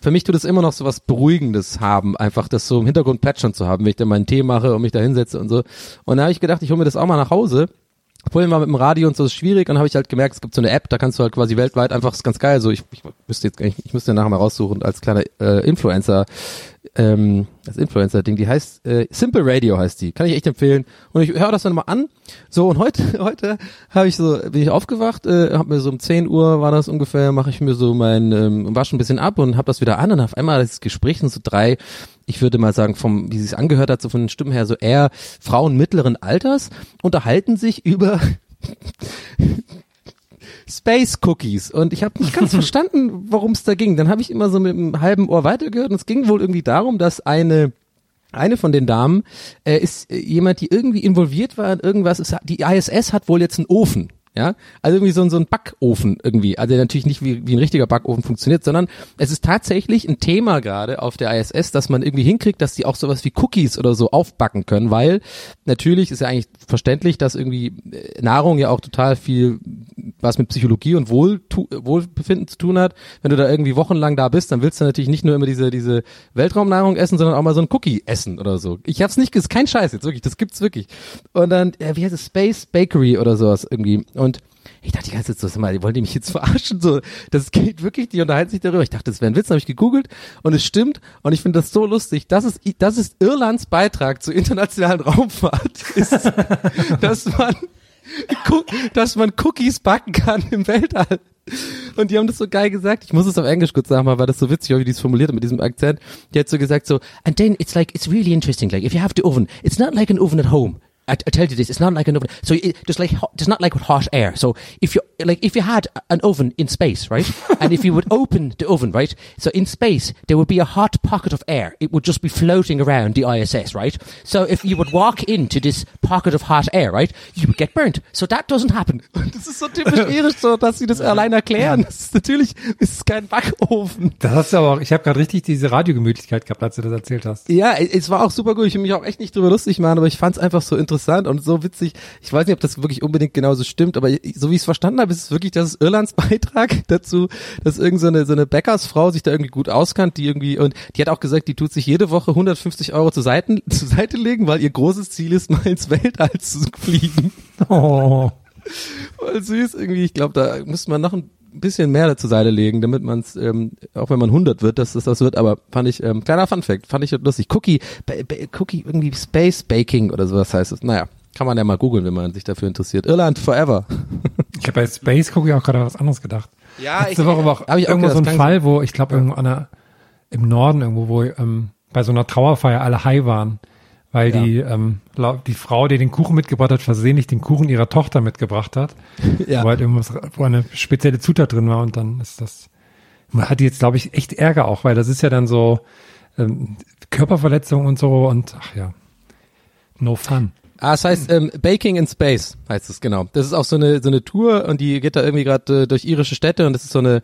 Speaker 1: für mich tut es immer noch so was Beruhigendes haben, einfach das so im Hintergrund plätschern zu haben, wenn ich dann meinen Tee mache und mich da hinsetze und so. Und da habe ich gedacht, ich hole mir das auch mal nach Hause. Vorhin war mit dem Radio und so ist schwierig. Und dann habe ich halt gemerkt, es gibt so eine App, da kannst du halt quasi weltweit einfach, ist ganz geil, so ich, ich müsste jetzt nicht, ich müsste nachher mal raussuchen als kleiner äh, Influencer, ähm, das Influencer-Ding, die heißt äh, Simple Radio heißt die, kann ich echt empfehlen. Und ich höre das dann mal an. So und heute *laughs* heute habe ich so bin ich aufgewacht, äh, habe mir so um 10 Uhr war das ungefähr, mache ich mir so mein ähm, wasch ein bisschen ab und habe das wieder an. Und auf einmal das Gespräch sind so drei ich würde mal sagen, vom, wie sie es angehört hat, so von den Stimmen her, so eher Frauen mittleren Alters, unterhalten sich über *laughs* Space Cookies und ich habe nicht ganz *laughs* verstanden, worum es da ging. Dann habe ich immer so mit einem halben Ohr weitergehört und es ging wohl irgendwie darum, dass eine eine von den Damen äh, ist äh, jemand, die irgendwie involviert war in irgendwas. Hat- die ISS hat wohl jetzt einen Ofen. Ja, also irgendwie so, ein- so ein Backofen irgendwie. Also natürlich nicht wie, wie ein richtiger Backofen funktioniert, sondern es ist tatsächlich ein Thema gerade auf der ISS, dass man irgendwie hinkriegt, dass die auch sowas wie Cookies oder so aufbacken können, weil natürlich ist ja eigentlich verständlich, dass irgendwie äh, Nahrung ja auch total viel was mit Psychologie und Wohl, Wohlbefinden zu tun hat. Wenn du da irgendwie wochenlang da bist, dann willst du natürlich nicht nur immer diese, diese Weltraumnahrung essen, sondern auch mal so ein Cookie essen oder so. Ich hab's nicht, ist kein Scheiß jetzt, wirklich, das gibt's wirklich. Und dann, äh, wie heißt es, Space Bakery oder sowas irgendwie. Und ich dachte die ganze Zeit so, sag mal, wollen die mich jetzt verarschen? So, das geht wirklich, die unterhalten sich darüber. Ich dachte, das wäre ein Witz, habe ich gegoogelt und es stimmt und ich finde das so lustig. Das ist, das ist Irlands Beitrag zur internationalen Raumfahrt, *laughs* ist, dass man dass man Cookies backen kann im Weltall. Und die haben das so geil gesagt. Ich muss es auf Englisch kurz sagen, weil das so witzig, wie die es formuliert mit diesem Akzent. Die hat so gesagt so, and then it's like, it's really interesting, like, if you have the oven, it's not like an oven at home. I, I tell you this, it's not like an oven. So it, there's like, hot, there's not like with hot air. So if you, like, if you had an oven in space, right? *laughs* and if you would open the oven, right? So in space, there would be a hot pocket of air. It would just be floating around the ISS, right? So if you would walk into this pocket of hot air, right? You would get burnt. So that doesn't happen. *laughs* Das ist so typisch irisch, so, dass sie das allein erklären. Das ist natürlich, es ist kein Backofen.
Speaker 5: Das hast du aber auch, ich habe gerade richtig diese Radiogemütlichkeit gehabt, als du das erzählt hast.
Speaker 1: Ja, es war auch super gut. Ich will mich auch echt nicht drüber lustig machen, aber ich fand es einfach so interessant und so witzig. Ich weiß nicht, ob das wirklich unbedingt genauso stimmt, aber so wie ich es verstanden habe, ist es wirklich, das ist Irlands *laughs* Beitrag dazu, dass irgend so eine, so eine Bäckersfrau sich da irgendwie gut auskannt, die irgendwie, und die hat auch gesagt, die tut sich jede Woche 150 Euro zur Seite, *laughs* zur Seite legen, weil ihr großes Ziel ist, *laughs* mal ins Weltall zu fliegen.
Speaker 5: Oh.
Speaker 1: Voll süß irgendwie. Ich glaube, da müsste man noch ein bisschen mehr zur Seite legen, damit man es, ähm, auch wenn man 100 wird, dass das das wird. Aber fand ich, ähm, kleiner Funfact, fand ich lustig. Cookie, ba ba Cookie, irgendwie Space Baking oder sowas heißt es. Naja, kann man ja mal googeln, wenn man sich dafür interessiert. Irland forever.
Speaker 5: Ich habe bei Space Cookie auch gerade was anderes gedacht.
Speaker 1: Ja,
Speaker 5: Letzte Woche war auch
Speaker 1: hab ich auch
Speaker 5: irgendwo so
Speaker 1: gedacht,
Speaker 5: ein
Speaker 1: das klang
Speaker 5: Fall, wo ich glaube irgendwo an der, im Norden irgendwo, wo ähm, bei so einer Trauerfeier alle high waren, weil
Speaker 1: Ja.
Speaker 5: die ähm, die Frau, die den Kuchen mitgebracht hat, versehentlich den Kuchen ihrer Tochter mitgebracht hat, *laughs*
Speaker 1: Ja.
Speaker 5: wo halt irgendwas, wo eine spezielle Zutat drin war und dann ist das, man hat die jetzt glaube ich echt Ärger auch, weil das ist ja dann so ähm, Körperverletzung und so und ach ja, no fun.
Speaker 1: Ah, es heißt ähm, Baking in Space, heißt es genau. Das ist auch so eine so eine Tour und die geht da irgendwie gerade äh, durch irische Städte und das ist so eine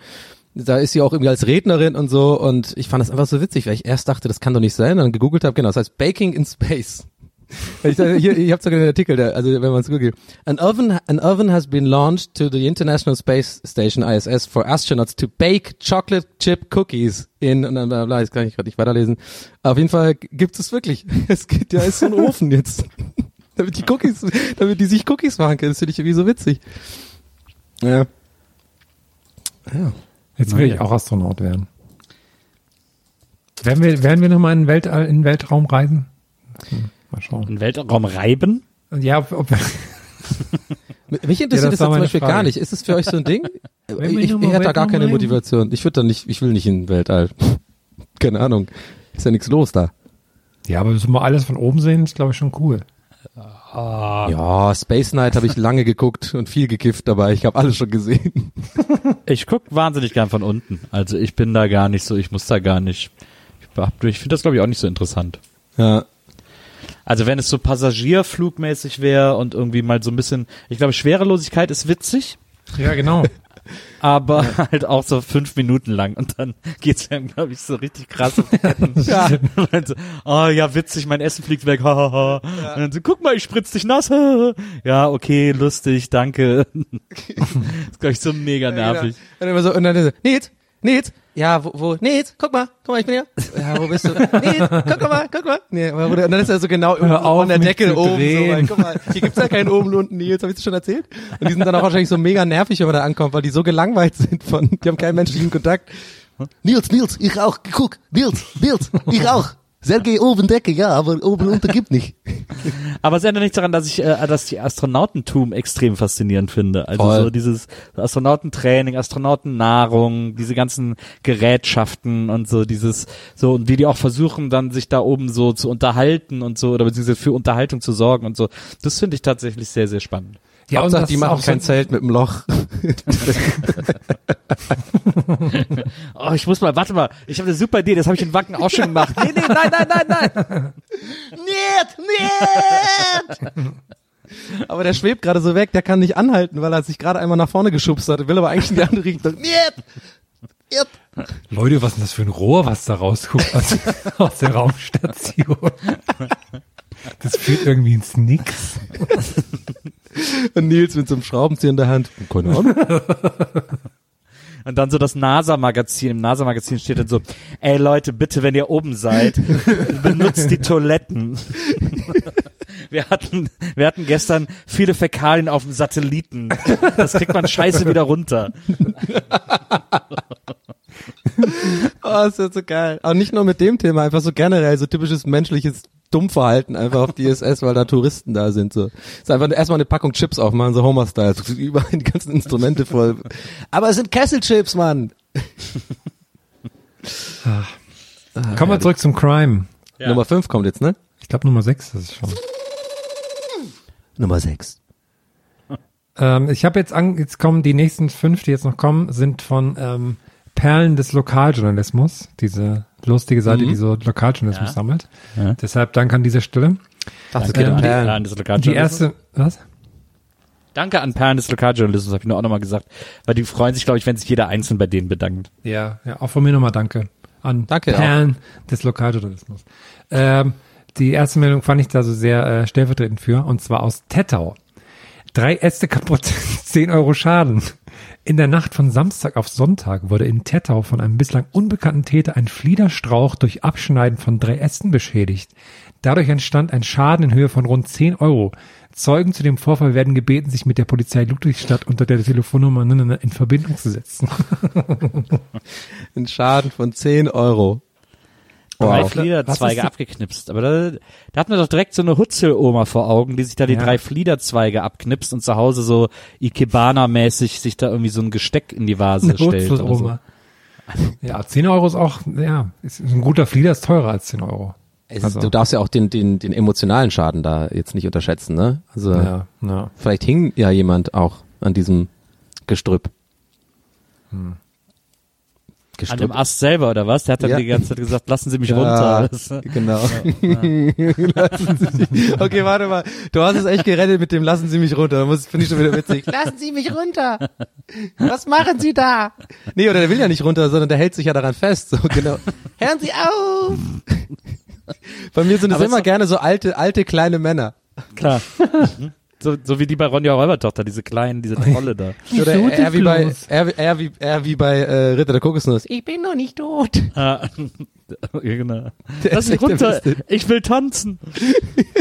Speaker 1: da ist sie auch irgendwie als Rednerin und so und ich fand das einfach so witzig, weil ich erst dachte, das kann doch nicht sein, dann gegoogelt habe, genau, das heißt Baking in Space. *laughs* Ich, hier, ich habe sogar den Artikel, da, also wenn man es googelt. An oven, an oven has been launched to the International Space Station ISS for astronauts to bake chocolate chip cookies in und dann bla bla, jetzt kann ich gerade nicht weiterlesen. Auf jeden Fall gibt es wirklich. *laughs* Es gibt, ja ist so ein Ofen jetzt. *laughs* damit die Cookies, damit die sich Cookies machen können. Das finde ich irgendwie so witzig. Ja. Ja.
Speaker 5: Jetzt will ich auch Astronaut werden. Werden wir, werden wir nochmal in den Weltall, in den Weltraum reisen? Hm, mal schauen.
Speaker 2: Ein Weltraum reiben?
Speaker 5: Und ja, ob, ob, *laughs*
Speaker 1: Mich interessiert
Speaker 5: das
Speaker 1: das, ja zum Beispiel
Speaker 5: Frage.
Speaker 1: gar nicht. Ist es für euch so ein Ding? *laughs*
Speaker 5: wir
Speaker 1: ich ich
Speaker 5: mal
Speaker 1: hätte da gar keine? Motivation. Ich würde da nicht, ich will nicht in den Weltall. *laughs* Keine Ahnung. Ist ja nichts los da.
Speaker 5: ja, aber so mal alles von oben sehen, ist glaube ich schon cool.
Speaker 1: Ja, Space Night habe ich lange geguckt und viel gekifft dabei. Ich habe alles schon gesehen. *laughs*
Speaker 2: Ich guck wahnsinnig gern von unten. Also ich bin da gar nicht so, ich muss da gar nicht. Ich, ich finde das glaube ich auch nicht so interessant.
Speaker 1: Ja.
Speaker 2: Also wenn es so Passagierflugmäßig wäre und irgendwie mal so ein bisschen, ich glaube, Schwerelosigkeit ist witzig,
Speaker 5: Ja, genau.
Speaker 2: Aber *laughs* halt auch so fünf Minuten lang und dann geht's einem, glaube ich, so richtig krass auf die Ketten. *laughs* ja. *laughs* Und dann so, oh ja, witzig, mein Essen fliegt weg, hahaha. Und dann so, guck mal, ich spritz dich nass. ja, okay, lustig, danke. das ist, glaube ich, so mega nervig.
Speaker 1: Und immer so, und dann so, Nils, Nils, ja, wo, wo, Nils, guck mal, guck mal, ich bin hier. Ja, wo bist du? *laughs* Nils, guck mal, guck mal. Nee, aber und dann ist er so genau irgendwo
Speaker 5: auf,
Speaker 1: an der Decke oben. So, weil, guck mal, hier gibt's ja keinen oben und unten, Nils, hab ich das schon erzählt? Und die sind dann auch wahrscheinlich so mega nervig, wenn man da ankommt, weil die so gelangweilt sind von, die haben keinen menschlichen Kontakt. Nils, Nils, ich auch, guck, Nils, Nils, ich auch. Sergei oben Decke, ja, aber oben und unten gibt nicht. *laughs*
Speaker 2: Aber es ändert nichts daran, dass ich äh, dass die Astronautentum extrem faszinierend finde. Also
Speaker 1: Voll.
Speaker 2: so dieses Astronautentraining, Astronautennahrung, diese ganzen Gerätschaften und so dieses so und wie die auch versuchen dann sich da oben so zu unterhalten und so oder beziehungsweise für Unterhaltung zu sorgen und so. Das finde ich tatsächlich sehr sehr spannend.
Speaker 5: Ja, und
Speaker 1: Hauptsache,
Speaker 5: das
Speaker 1: die machen
Speaker 5: auch
Speaker 1: kein
Speaker 5: so,
Speaker 1: Zelt mit dem Loch.
Speaker 2: Oh, ich muss mal, warte mal, ich habe eine super Idee, das habe ich in Wacken auch schon gemacht. Nee, nee, nein, nein, nein, nein.
Speaker 1: Niet, niet! Aber der schwebt gerade so weg, der kann nicht anhalten, weil er sich gerade einmal nach vorne geschubst hat, will aber eigentlich in die andere Richtung. Niet! Niet!
Speaker 5: Leute, was ist denn das für ein Rohr, was da rausguckt aus, aus der Raumstation? Das führt irgendwie ins Nix. *laughs*
Speaker 1: Und Nils mit so einem Schraubenzieher in der Hand. Keine Ahnung. *laughs*
Speaker 2: Und dann so das NASA-Magazin, im NASA-Magazin steht dann so, ey Leute, bitte, wenn ihr oben seid, *laughs* benutzt die Toiletten. Wir hatten, wir hatten gestern viele Fäkalien auf dem Satelliten. Das kriegt man scheiße wieder runter. *laughs*
Speaker 1: Oh, ist das so geil. Aber nicht nur mit dem Thema, einfach so generell, so typisches menschliches Dummverhalten einfach auf die ISS, weil da Touristen da sind. So. Ist einfach erstmal eine Packung Chips aufmachen, so Homer-Style. So überall die ganzen Instrumente voll. Aber es sind Kesselchips, Mann.
Speaker 5: Kommen wir zurück zum Crime.
Speaker 1: Nummer 5 kommt jetzt, ne?
Speaker 5: Ich glaube Nummer 6 ist es schon.
Speaker 1: Nummer 6.
Speaker 5: Ähm, ich habe jetzt an, jetzt kommen die nächsten fünf, die jetzt noch kommen, sind von ähm, Perlen des Lokaljournalismus, diese lustige Seite, die so Lokaljournalismus
Speaker 2: Ja.
Speaker 5: sammelt.
Speaker 2: Ja.
Speaker 5: Deshalb danke an dieser Stelle.
Speaker 1: Dachte,
Speaker 2: Danke an, die,
Speaker 1: Perlen.
Speaker 2: an das
Speaker 5: Die
Speaker 2: Lokaljournalismus.
Speaker 5: erste, was?
Speaker 2: Danke an Perlen des Lokaljournalismus, habe ich nur auch nochmal gesagt, weil die freuen sich, glaube ich, wenn sich jeder einzeln bei denen bedankt.
Speaker 5: Ja, ja, auch von mir nochmal danke an
Speaker 1: Danke
Speaker 5: Perlen des Lokaljournalismus. Ähm, die erste Meldung fand ich da so sehr äh, stellvertretend für, und zwar aus Tettau. Drei Äste kaputt, *laughs* 10 Euro Schaden. In der Nacht von Samstag auf Sonntag wurde in Tettau von einem bislang unbekannten Täter ein Fliederstrauch durch Abschneiden von drei Ästen beschädigt. Dadurch entstand ein Schaden in Höhe von rund 10 Euro. Zeugen zu dem Vorfall werden gebeten, sich mit der Polizei Ludwigsstadt unter der Telefonnummer in Verbindung zu setzen. *laughs*
Speaker 1: Ein Schaden von 10 Euro.
Speaker 2: Drei
Speaker 1: Wow.
Speaker 2: Fliederzweige abgeknipst. Aber da, da hat man doch direkt so eine Hutzel-Oma vor Augen, die sich da die
Speaker 5: Ja.
Speaker 2: drei Fliederzweige abknipst und zu Hause so Ikebana-mäßig sich da irgendwie so ein Gesteck in die Vase
Speaker 5: Eine
Speaker 2: stellt. oder so.
Speaker 5: Ja, 10 Euro ist auch, ja, ist ein guter Flieder ist teurer als 10 Euro.
Speaker 1: Es ist,
Speaker 5: Also-
Speaker 1: Du darfst ja auch den, den, den emotionalen Schaden da jetzt nicht unterschätzen, ne? Also
Speaker 5: Ja, ja.
Speaker 1: vielleicht hing ja jemand auch an diesem Gestrüpp.
Speaker 5: Hm.
Speaker 2: An dem Ast selber, oder was? Der hat dann
Speaker 1: Ja.
Speaker 2: die ganze Zeit gesagt, lassen Sie mich
Speaker 1: Ja,
Speaker 2: runter. *laughs* Das,
Speaker 1: genau. Lassen Sie mich- okay, warte mal. Du hast es echt gerettet mit dem Lassen Sie mich runter. Da muss finde ich schon wieder witzig. Lassen Sie mich runter. Was machen Sie da? Nee, oder der will ja nicht runter, sondern der hält sich ja daran fest. So genau. Hören Sie auf. Bei mir sind es
Speaker 2: Aber
Speaker 1: immer
Speaker 2: es-
Speaker 1: gerne so alte, alte kleine Männer.
Speaker 2: klar. So, so wie die bei Ronja Räubertochter, diese kleinen, diese *laughs* Trolle da.
Speaker 1: Oder er, wie bei, er, er, wie, er wie bei äh, Ritter der Kokosnuss. Ich bin noch nicht tot. *laughs*
Speaker 2: Ah, *laughs* genau.
Speaker 1: Der
Speaker 2: Lass
Speaker 1: ist
Speaker 2: mich runter, ich will tanzen.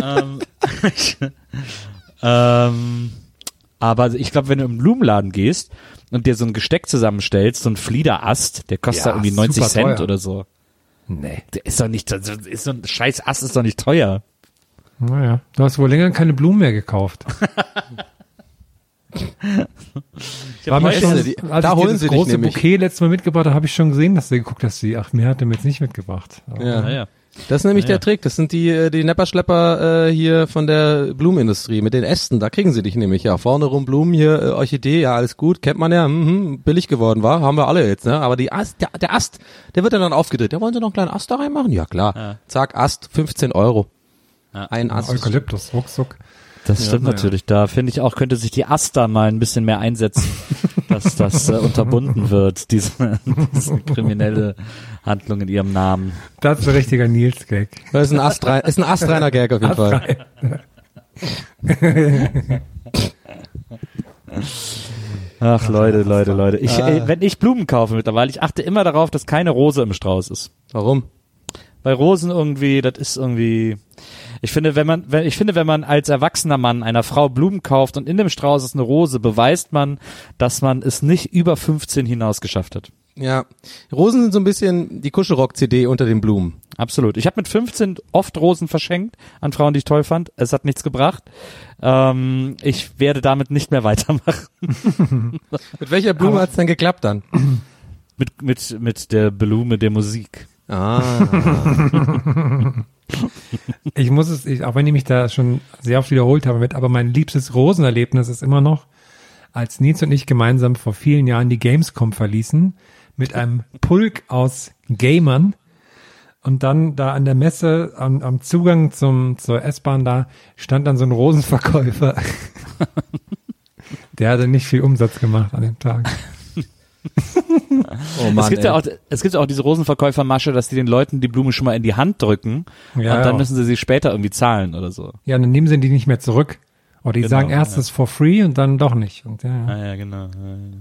Speaker 2: ähm, ähm, aber ich glaube, wenn du im Blumenladen gehst und dir so ein Gesteck zusammenstellst, so ein Fliederast, der kostet
Speaker 5: Ja,
Speaker 2: da irgendwie 90
Speaker 5: super
Speaker 2: Cent
Speaker 5: teuer.
Speaker 2: oder so.
Speaker 5: Nee.
Speaker 2: Der ist doch nicht, das ist so ein scheiß Ast ist doch nicht teuer.
Speaker 5: Naja, du hast wohl länger keine Blumen mehr gekauft.
Speaker 2: Ich
Speaker 5: War
Speaker 2: hab
Speaker 5: schon,
Speaker 1: die-
Speaker 5: als
Speaker 1: da
Speaker 5: ich
Speaker 1: holen
Speaker 5: dieses
Speaker 1: sie dich
Speaker 5: große
Speaker 1: nämlich.
Speaker 5: Bouquet letztes Mal mitgebracht habe, habe ich schon gesehen, dass du geguckt hast, sie, ach, mir hat er mir jetzt nicht mitgebracht. Aber
Speaker 1: Ja.
Speaker 2: Naja.
Speaker 1: Das ist nämlich
Speaker 2: Ja,
Speaker 1: der. Trick. Das sind die, äh, die Nepperschlepper äh, hier von der Blumenindustrie mit den Ästen. Da kriegen sie dich nämlich. Ja, vorne rum Blumen, hier äh, Orchidee, ja, alles gut. Kennt man ja, mhm, billig geworden war. Haben wir alle jetzt, ne? Aber die Ast, der, der Ast, der wird ja dann aufgedreht. Ja, wollen Sie noch einen kleinen Ast da reinmachen? Ja, klar.
Speaker 2: Ja.
Speaker 1: Zack, Ast, 15 Euro. Ein Ast.
Speaker 5: Eukalyptus, ruckzuck.
Speaker 2: Das stimmt
Speaker 5: naja.
Speaker 2: natürlich. Da finde ich auch, könnte sich die Asta mal ein bisschen mehr einsetzen, *laughs* dass das äh, unterbunden wird, diese, diese kriminelle Handlung in ihrem Namen.
Speaker 5: Das ist ein richtiger Nils-Gag.
Speaker 1: Das ist ein astreiner, ist ein astreiner Gag auf jeden Fall. *laughs*
Speaker 2: Ach Leute, Leute, Leute. Ich,
Speaker 1: Ah.
Speaker 2: äh, wenn ich Blumen kaufe mittlerweile, ich achte immer darauf, dass keine Rose im Strauß ist.
Speaker 1: Warum?
Speaker 2: Bei Rosen irgendwie, das ist irgendwie. Ich finde, wenn man, wenn, ich finde, wenn man als erwachsener Mann einer Frau Blumen kauft und in dem Strauß ist eine Rose, beweist man, dass man es nicht über 15 hinaus geschafft hat.
Speaker 1: Ja. Rosen sind so ein bisschen die Kuschelrock-CD unter den Blumen.
Speaker 2: Absolut. Ich habe mit 15 oft Rosen verschenkt an Frauen, die ich toll fand. Es hat nichts gebracht. Ähm, ich werde damit nicht mehr *laughs* weitermachen.
Speaker 1: Mit welcher Blume hat's denn geklappt dann?
Speaker 2: mit, mit, mit der Blume der Musik.
Speaker 1: Ah.
Speaker 5: Ich muss es, ich, auch wenn ich mich da schon sehr oft wiederholt habe mit, aber mein liebstes Rosenerlebnis ist immer noch, als Nils und ich gemeinsam vor vielen Jahren die Gamescom verließen, mit einem Pulk aus Gamern und dann da an der Messe am, am Zugang zum, zur S-Bahn da stand dann so ein Rosenverkäufer. *laughs* Der hatte nicht viel Umsatz gemacht an dem Tag.
Speaker 1: Oh Mann,
Speaker 2: es gibt
Speaker 1: ey.
Speaker 2: ja auch, es gibt ja auch diese Rosenverkäufermasche, dass die den Leuten die Blume schon mal in die Hand drücken
Speaker 5: Ja,
Speaker 2: und dann
Speaker 5: ja.
Speaker 2: müssen sie sie später irgendwie zahlen oder so.
Speaker 5: Ja, dann nehmen sie die nicht mehr zurück. Oder die
Speaker 2: Genau,
Speaker 5: sagen erst,
Speaker 2: ja.
Speaker 5: for free und dann doch nicht. Und ja, ja.
Speaker 2: Ah, ja, genau. Ja, ja.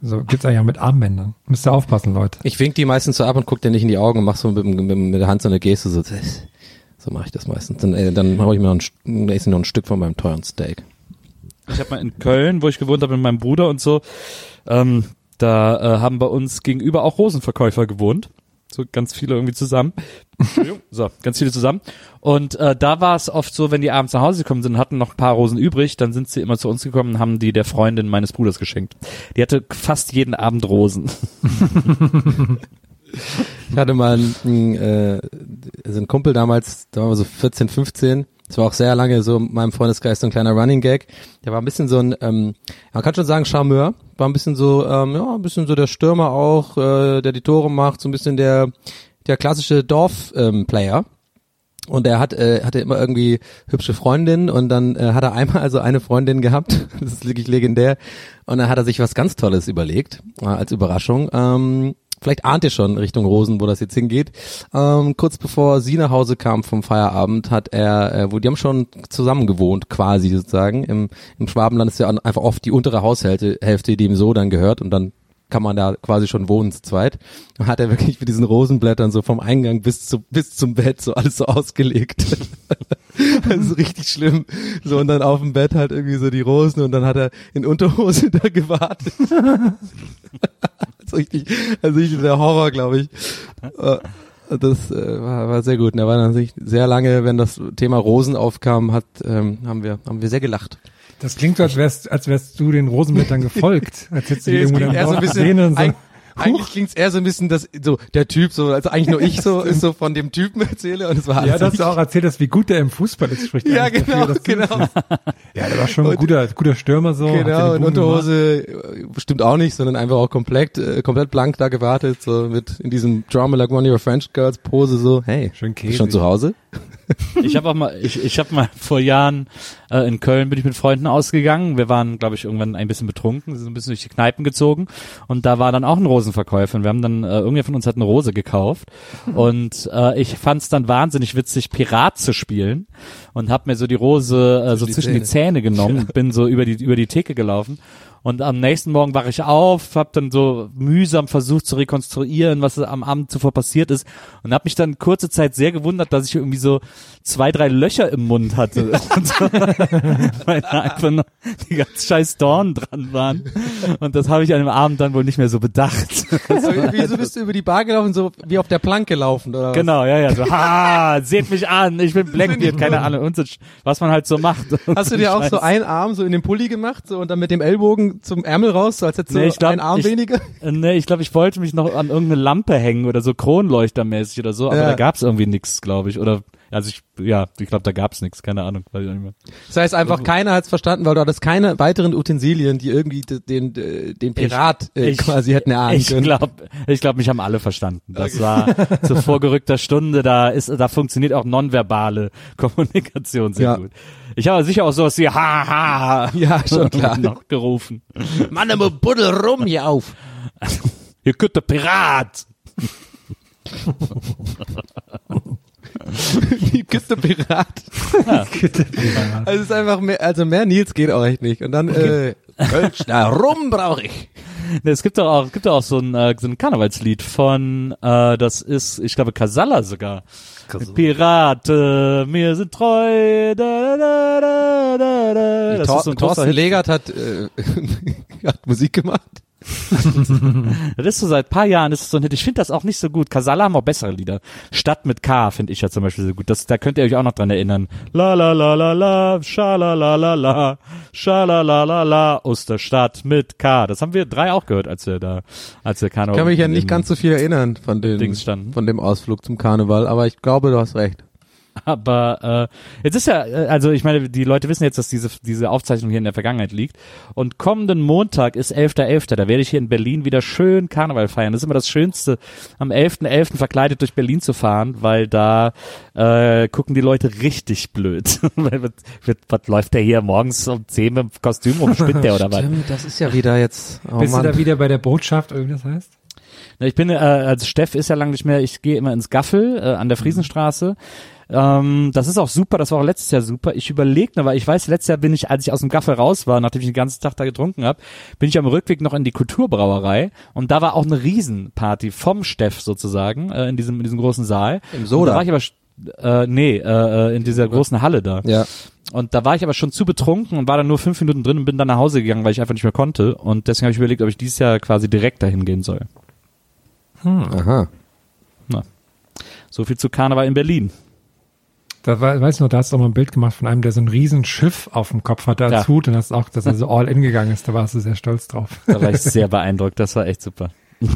Speaker 5: So gibt's eigentlich auch mit Armbändern. Müsst ihr aufpassen, Leute.
Speaker 1: Ich wink die meistens so ab und guck dir nicht in die Augen und mach so mit, mit, mit der Hand so eine Geste, so, *laughs* so mache ich das meistens. Dann, äh, dann hau ich mir noch ein, esse ich noch ein Stück von meinem teuren Steak.
Speaker 2: Ich habe mal in Köln, wo ich gewohnt habe mit meinem Bruder und so, ähm, da äh, haben bei uns gegenüber auch Rosenverkäufer gewohnt. So ganz viele irgendwie zusammen. So, ganz viele zusammen. Und äh, da war es oft so, wenn die abends nach Hause gekommen sind und hatten noch ein paar Rosen übrig, dann sind sie immer zu uns gekommen und haben die der Freundin meines Bruders geschenkt. Die hatte fast jeden Abend Rosen. *laughs*
Speaker 1: Ich hatte mal einen, äh, also einen Kumpel damals, da waren wir so 14, 15. Das war auch sehr lange so in meinem Freundeskreis so ein kleiner Running Gag. Der war ein bisschen so ein, ähm, man kann schon sagen Charmeur. War ein bisschen so, ähm, ja, ein bisschen so der Stürmer auch, äh, der die Tore macht, so ein bisschen der, der klassische Dorf-Player. Ähm. Und er hat, äh, hatte immer irgendwie hübsche Freundinnen und dann äh, hat er einmal also eine Freundin gehabt, *laughs* das ist wirklich legendär, und dann hat er sich was ganz Tolles überlegt, äh, als Überraschung. Ähm, vielleicht ahnt ihr schon Richtung Rosen, wo das jetzt hingeht. Ähm, kurz bevor sie nach Hause kam vom Feierabend, hat er, äh, wo die haben schon zusammen gewohnt, quasi sozusagen. Im, im Schwabenland ist ja einfach oft die untere Haushälfte, Hälfte, die ihm so dann gehört und dann kann man da quasi schon wohnen zu zweit. Dann hat er wirklich mit diesen Rosenblättern so vom Eingang bis zu, bis zum Bett so alles so ausgelegt. *laughs* das ist richtig schlimm. So und dann auf dem Bett halt irgendwie so die Rosen und dann hat er in Unterhose *laughs* da gewartet. *laughs* ist richtig, also richtig der Horror, glaube ich. Äh, Das äh, war, war sehr gut. Und er war dann sehr lange, wenn das Thema Rosen aufkam, hat, ähm, haben wir, haben wir sehr gelacht.
Speaker 5: Das klingt so, als wärst, als wärst du den Rosenblättern gefolgt. Als hättest du die irgendwo dann
Speaker 1: ein bisschen,
Speaker 5: gesehen und so.
Speaker 1: Eigentlich klingt's eher so ein bisschen, dass so der Typ so, also eigentlich nur *laughs* ich so, ist so von dem Typen erzähle und es war alles
Speaker 5: Ja, dass du auch erzählt hast, wie gut der im Fußball ist, spricht
Speaker 1: Ja, genau,
Speaker 5: dafür,
Speaker 1: genau.
Speaker 5: bist. Ja, der war schon ein
Speaker 1: Und-
Speaker 5: guter, guter Stürmer so.
Speaker 1: Genau,
Speaker 5: Buden
Speaker 1: Unterhose äh, stimmt auch nicht, sondern einfach auch komplett, äh, komplett blank da gewartet, so mit in diesem Drama Like One of Your French Girls Pose so, hey,
Speaker 5: Schön
Speaker 1: bist du schon
Speaker 5: käsig.
Speaker 1: zu Hause?
Speaker 2: Ich habe auch mal, ich, ich habe mal vor Jahren äh, in Köln bin ich mit Freunden ausgegangen. Wir waren, glaube ich, irgendwann ein bisschen betrunken, sind ein bisschen durch die Kneipen gezogen und da war dann auch ein Rosenverkäufer. Und wir haben dann, äh, irgendwer von uns hat eine Rose gekauft und äh, ich fand es dann wahnsinnig witzig, Pirat zu spielen und habe mir so die Rose äh, so
Speaker 1: die
Speaker 2: zwischen die Zähne genommen *laughs* und bin so über die über die Theke gelaufen. Und am nächsten Morgen wache ich auf, habe dann so mühsam versucht zu rekonstruieren, was am Abend zuvor passiert ist und habe mich dann kurze Zeit sehr gewundert, dass ich irgendwie so zwei, drei Löcher im Mund hatte. *laughs* *laughs* Weil da einfach noch die ganz scheiß Dornen dran waren. Und das habe ich an dem Abend dann wohl nicht mehr so bedacht. *laughs*
Speaker 1: So, wieso bist du über die Bar gelaufen, so wie auf der Planke gelaufen, oder was?
Speaker 2: genau, ja, ja, so, ha, seht mich an, ich bin Blackbeard, keine Ahnung, und was man halt so macht.
Speaker 1: Hast du dir auch so einen Arm so in den Pulli gemacht so, und dann mit dem Ellbogen zum Ärmel raus, so als hättest du
Speaker 2: Nee, glaub,
Speaker 1: einen Arm
Speaker 2: ich-
Speaker 1: weniger?
Speaker 2: Äh, Nee, ich glaube, ich wollte mich noch an irgendeine Lampe hängen oder so Kronleuchtermäßig oder so, aber
Speaker 1: Ja.
Speaker 2: da gab's irgendwie nix, glaube ich. Oder Also ich, ja, ich glaube, da gab's nichts, keine Ahnung. Weiß ich nicht mehr.
Speaker 1: Das heißt einfach, keiner hat's verstanden, weil du hattest keine weiteren Utensilien, die irgendwie de- den, den, Pirat äh,
Speaker 2: Ich-
Speaker 1: quasi hätten erahnen
Speaker 2: Ich
Speaker 1: können.
Speaker 2: glaube, ich glaub, mich haben alle verstanden. Das war *laughs* zu vorgerückter Stunde, da ist, da funktioniert auch nonverbale *laughs* Kommunikation sehr
Speaker 1: Ja.
Speaker 2: gut. Ich habe sicher auch sowas wie ha ha ha
Speaker 1: Ja, schon *laughs* klar.
Speaker 2: noch gerufen.
Speaker 1: Mann, immer buddel rum hier auf.
Speaker 2: Ihr könnt der Pirat. *laughs*
Speaker 1: Die Küste *laughs* Pirat. Also es ist einfach mehr, also mehr Nils geht auch echt nicht. Und dann, äh, Kölsch, da rum brauche ich.
Speaker 2: Ne, Es gibt doch auch, gibt doch auch so ein, äh, so ein Karnevalslied von, äh, das ist, ich glaube, Casalla sogar. Pirate, mir sind treu. Da, da, da, da, da. Das
Speaker 1: Tor
Speaker 2: ist so ein
Speaker 1: Thorsten. Legert hat, äh, *laughs* hat Musik gemacht. *laughs*
Speaker 2: Das ist so seit paar Jahren, ist es so ein Hit. Ich finde das auch nicht so gut. Casalla haben auch bessere Lieder. Stadt mit K finde ich ja zum Beispiel so gut. Das, da könnt ihr euch auch noch dran erinnern. La la la la la, shala la la la, shala la la la, Osterstadt mit K. Das haben wir drei auch gehört, als wir da, als wir Karneval.
Speaker 1: Kann mich ja nicht ganz so viel erinnern von
Speaker 2: standen.
Speaker 1: von dem Ausflug zum Karneval, aber ich glaube, du hast recht.
Speaker 2: Aber äh, jetzt ist ja, äh, also ich meine, die Leute wissen jetzt, dass diese diese Aufzeichnung hier in der Vergangenheit liegt. Und kommenden Montag ist 11.11. Da werde ich hier in Berlin wieder schön Karneval feiern. Das ist immer das Schönste, am 11.11. verkleidet durch Berlin zu fahren, weil da äh, gucken die Leute richtig blöd. *laughs* Was, läuft der hier morgens um 10 mit dem Kostüm rum? Spinnt der *laughs* oder was?
Speaker 1: Stimmt, das ist ja wieder jetzt, oh
Speaker 5: Bist
Speaker 1: Mann.
Speaker 5: du da wieder bei der Botschaft, das heißt?
Speaker 2: Na, Ich bin, äh, also Steff ist ja lange nicht mehr, ich gehe immer ins Gaffel äh, an der Friesenstraße. Ähm, das ist auch super, das war auch letztes Jahr super. Ich überlege noch, weil ich weiß, letztes Jahr bin ich, als ich aus dem Gaffel raus war, nachdem ich den ganzen Tag da getrunken habe, bin ich am Rückweg noch in die Kulturbrauerei und da war auch eine Riesenparty vom Steff sozusagen, äh, in diesem, in diesem großen Saal.
Speaker 1: Im
Speaker 2: Und
Speaker 1: Soda?
Speaker 2: Da war ich aber, äh, nee, äh, äh, in dieser großen Halle da.
Speaker 1: Ja.
Speaker 2: Und da war ich aber schon zu betrunken und war dann nur fünf Minuten drin und bin dann nach Hause gegangen, weil ich einfach nicht mehr konnte. Und deswegen habe ich überlegt, ob ich dieses Jahr quasi direkt dahin gehen soll.
Speaker 1: Aha.
Speaker 2: So viel zu Karneval in Berlin.
Speaker 5: Da war, weißt du noch, da hast du auch mal ein Bild gemacht von einem, der so ein riesen Schiff auf dem Kopf hatte als
Speaker 2: Ja.
Speaker 5: Hut und hast auch, dass er *laughs* so all in gegangen ist. Da warst du sehr stolz drauf.
Speaker 2: Da war ich sehr beeindruckt. Das war echt super. *laughs*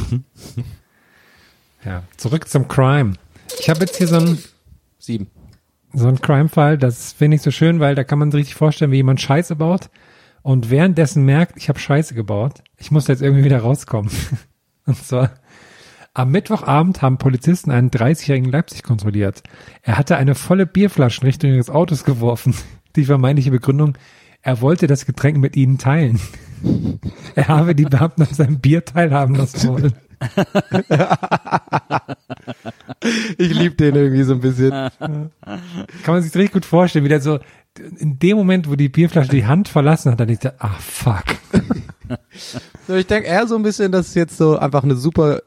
Speaker 5: Ja. Zurück zum Crime. Ich habe jetzt hier so ein
Speaker 1: Sieben.
Speaker 5: so ein Crime-Fall, das finde ich so schön, weil da kann man sich richtig vorstellen, wie jemand Scheiße baut und währenddessen merkt, ich habe Scheiße gebaut. Ich muss jetzt irgendwie wieder rauskommen. *laughs* Und zwar am Mittwochabend haben Polizisten einen 30-jährigen in Leipzig kontrolliert. Er hatte eine volle Bierflasche in Richtung ihres Autos geworfen. *laughs* Die vermeintliche Begründung, er wollte das Getränk mit ihnen teilen. *laughs* Er habe die Beamten an seinem Bier teilhaben lassen wollen. *laughs*
Speaker 1: Ich liebe den irgendwie so ein bisschen.
Speaker 5: Kann man sich richtig gut vorstellen, wie der so in dem Moment, wo die Bierflasche die Hand verlassen hat, dann ist er, ah fuck.
Speaker 1: So, ich denke eher so ein bisschen, dass es jetzt so einfach eine super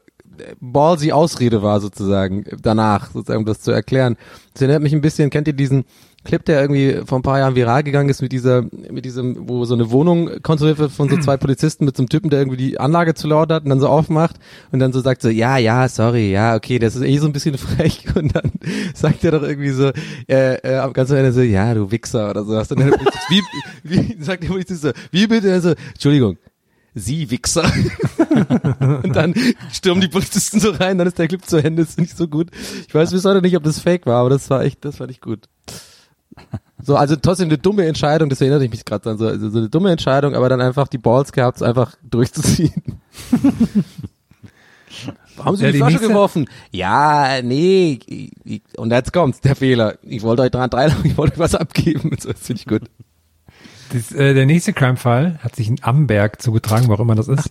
Speaker 1: ballsy Ausrede war sozusagen danach, sozusagen um das zu erklären. Das erinnert mich ein bisschen, kennt ihr diesen Clip, der irgendwie vor ein paar Jahren viral gegangen ist mit dieser, mit diesem, wo so eine Wohnung kontrolliert wird von so zwei *clears throat* Polizisten mit so einem Typen, der irgendwie die Anlage zu laut hat und dann so aufmacht und dann so sagt so, ja, ja, sorry, ja, okay, das ist eh so ein bisschen *laughs* frech und dann sagt er doch irgendwie so, äh, äh, am ganzen Ende so, ja, du Wichser oder so. Und dann der *laughs* Polizist, *laughs* wie, wie, sagt der Polizist so, wie bitte? So, Entschuldigung, Sie Wichser. *laughs* und dann stürmen die Polizisten so rein, dann ist der Clip zu Ende, ist nicht so gut. Ich weiß bis heute nicht, ob das fake war, aber das war echt, das fand ich gut. So, also trotzdem eine dumme Entscheidung, das erinnert ich mich gerade an, so, also so eine dumme Entscheidung, aber dann einfach die Balls gehabt, es einfach durchzuziehen. Warum *laughs* haben Sie
Speaker 5: Ja,
Speaker 1: die, Flasche
Speaker 5: nächste-
Speaker 1: geworfen? Ja, nee, ich, ich, und jetzt kommt's, der Fehler. Ich wollte euch dran teilhaben, ich wollte euch was abgeben. Das finde ich gut.
Speaker 5: Das, äh, der nächste Crime-Fall hat sich in Amberg zugetragen, wo auch immer das ist.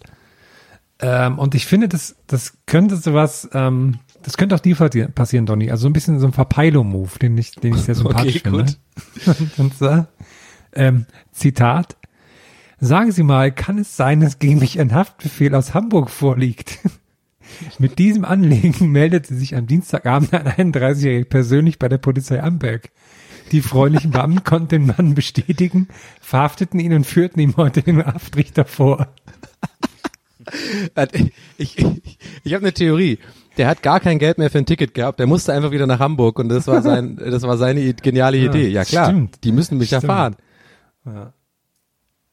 Speaker 5: Ähm, und ich finde, das, das könnte sowas, ähm, das könnte auch dir passieren, passieren, Donny. Also so ein bisschen so ein Verpeilung-Move, den ich, den ich sehr *laughs* sympathisch
Speaker 1: Okay,
Speaker 5: finde. *laughs* Und zwar, ähm, Zitat. Sagen Sie mal, kann es sein, dass gegen mich ein Haftbefehl aus Hamburg vorliegt? *laughs* Mit diesem Anliegen meldete sich am Dienstagabend ein 31-Jähriger persönlich bei der Polizei Amberg. Die freundlichen Beamten konnten den Mann bestätigen, verhafteten ihn und führten ihm heute den Haftrichter vor.
Speaker 1: Ich, ich, ich habe eine Theorie. Der hat gar kein Geld mehr für ein Ticket gehabt. Der musste einfach wieder nach Hamburg und das war sein, *laughs* das war seine geniale Idee. Ja klar,
Speaker 5: stimmt.
Speaker 1: die müssen mich ja
Speaker 5: Stimmt.
Speaker 1: fahren.
Speaker 5: Ja.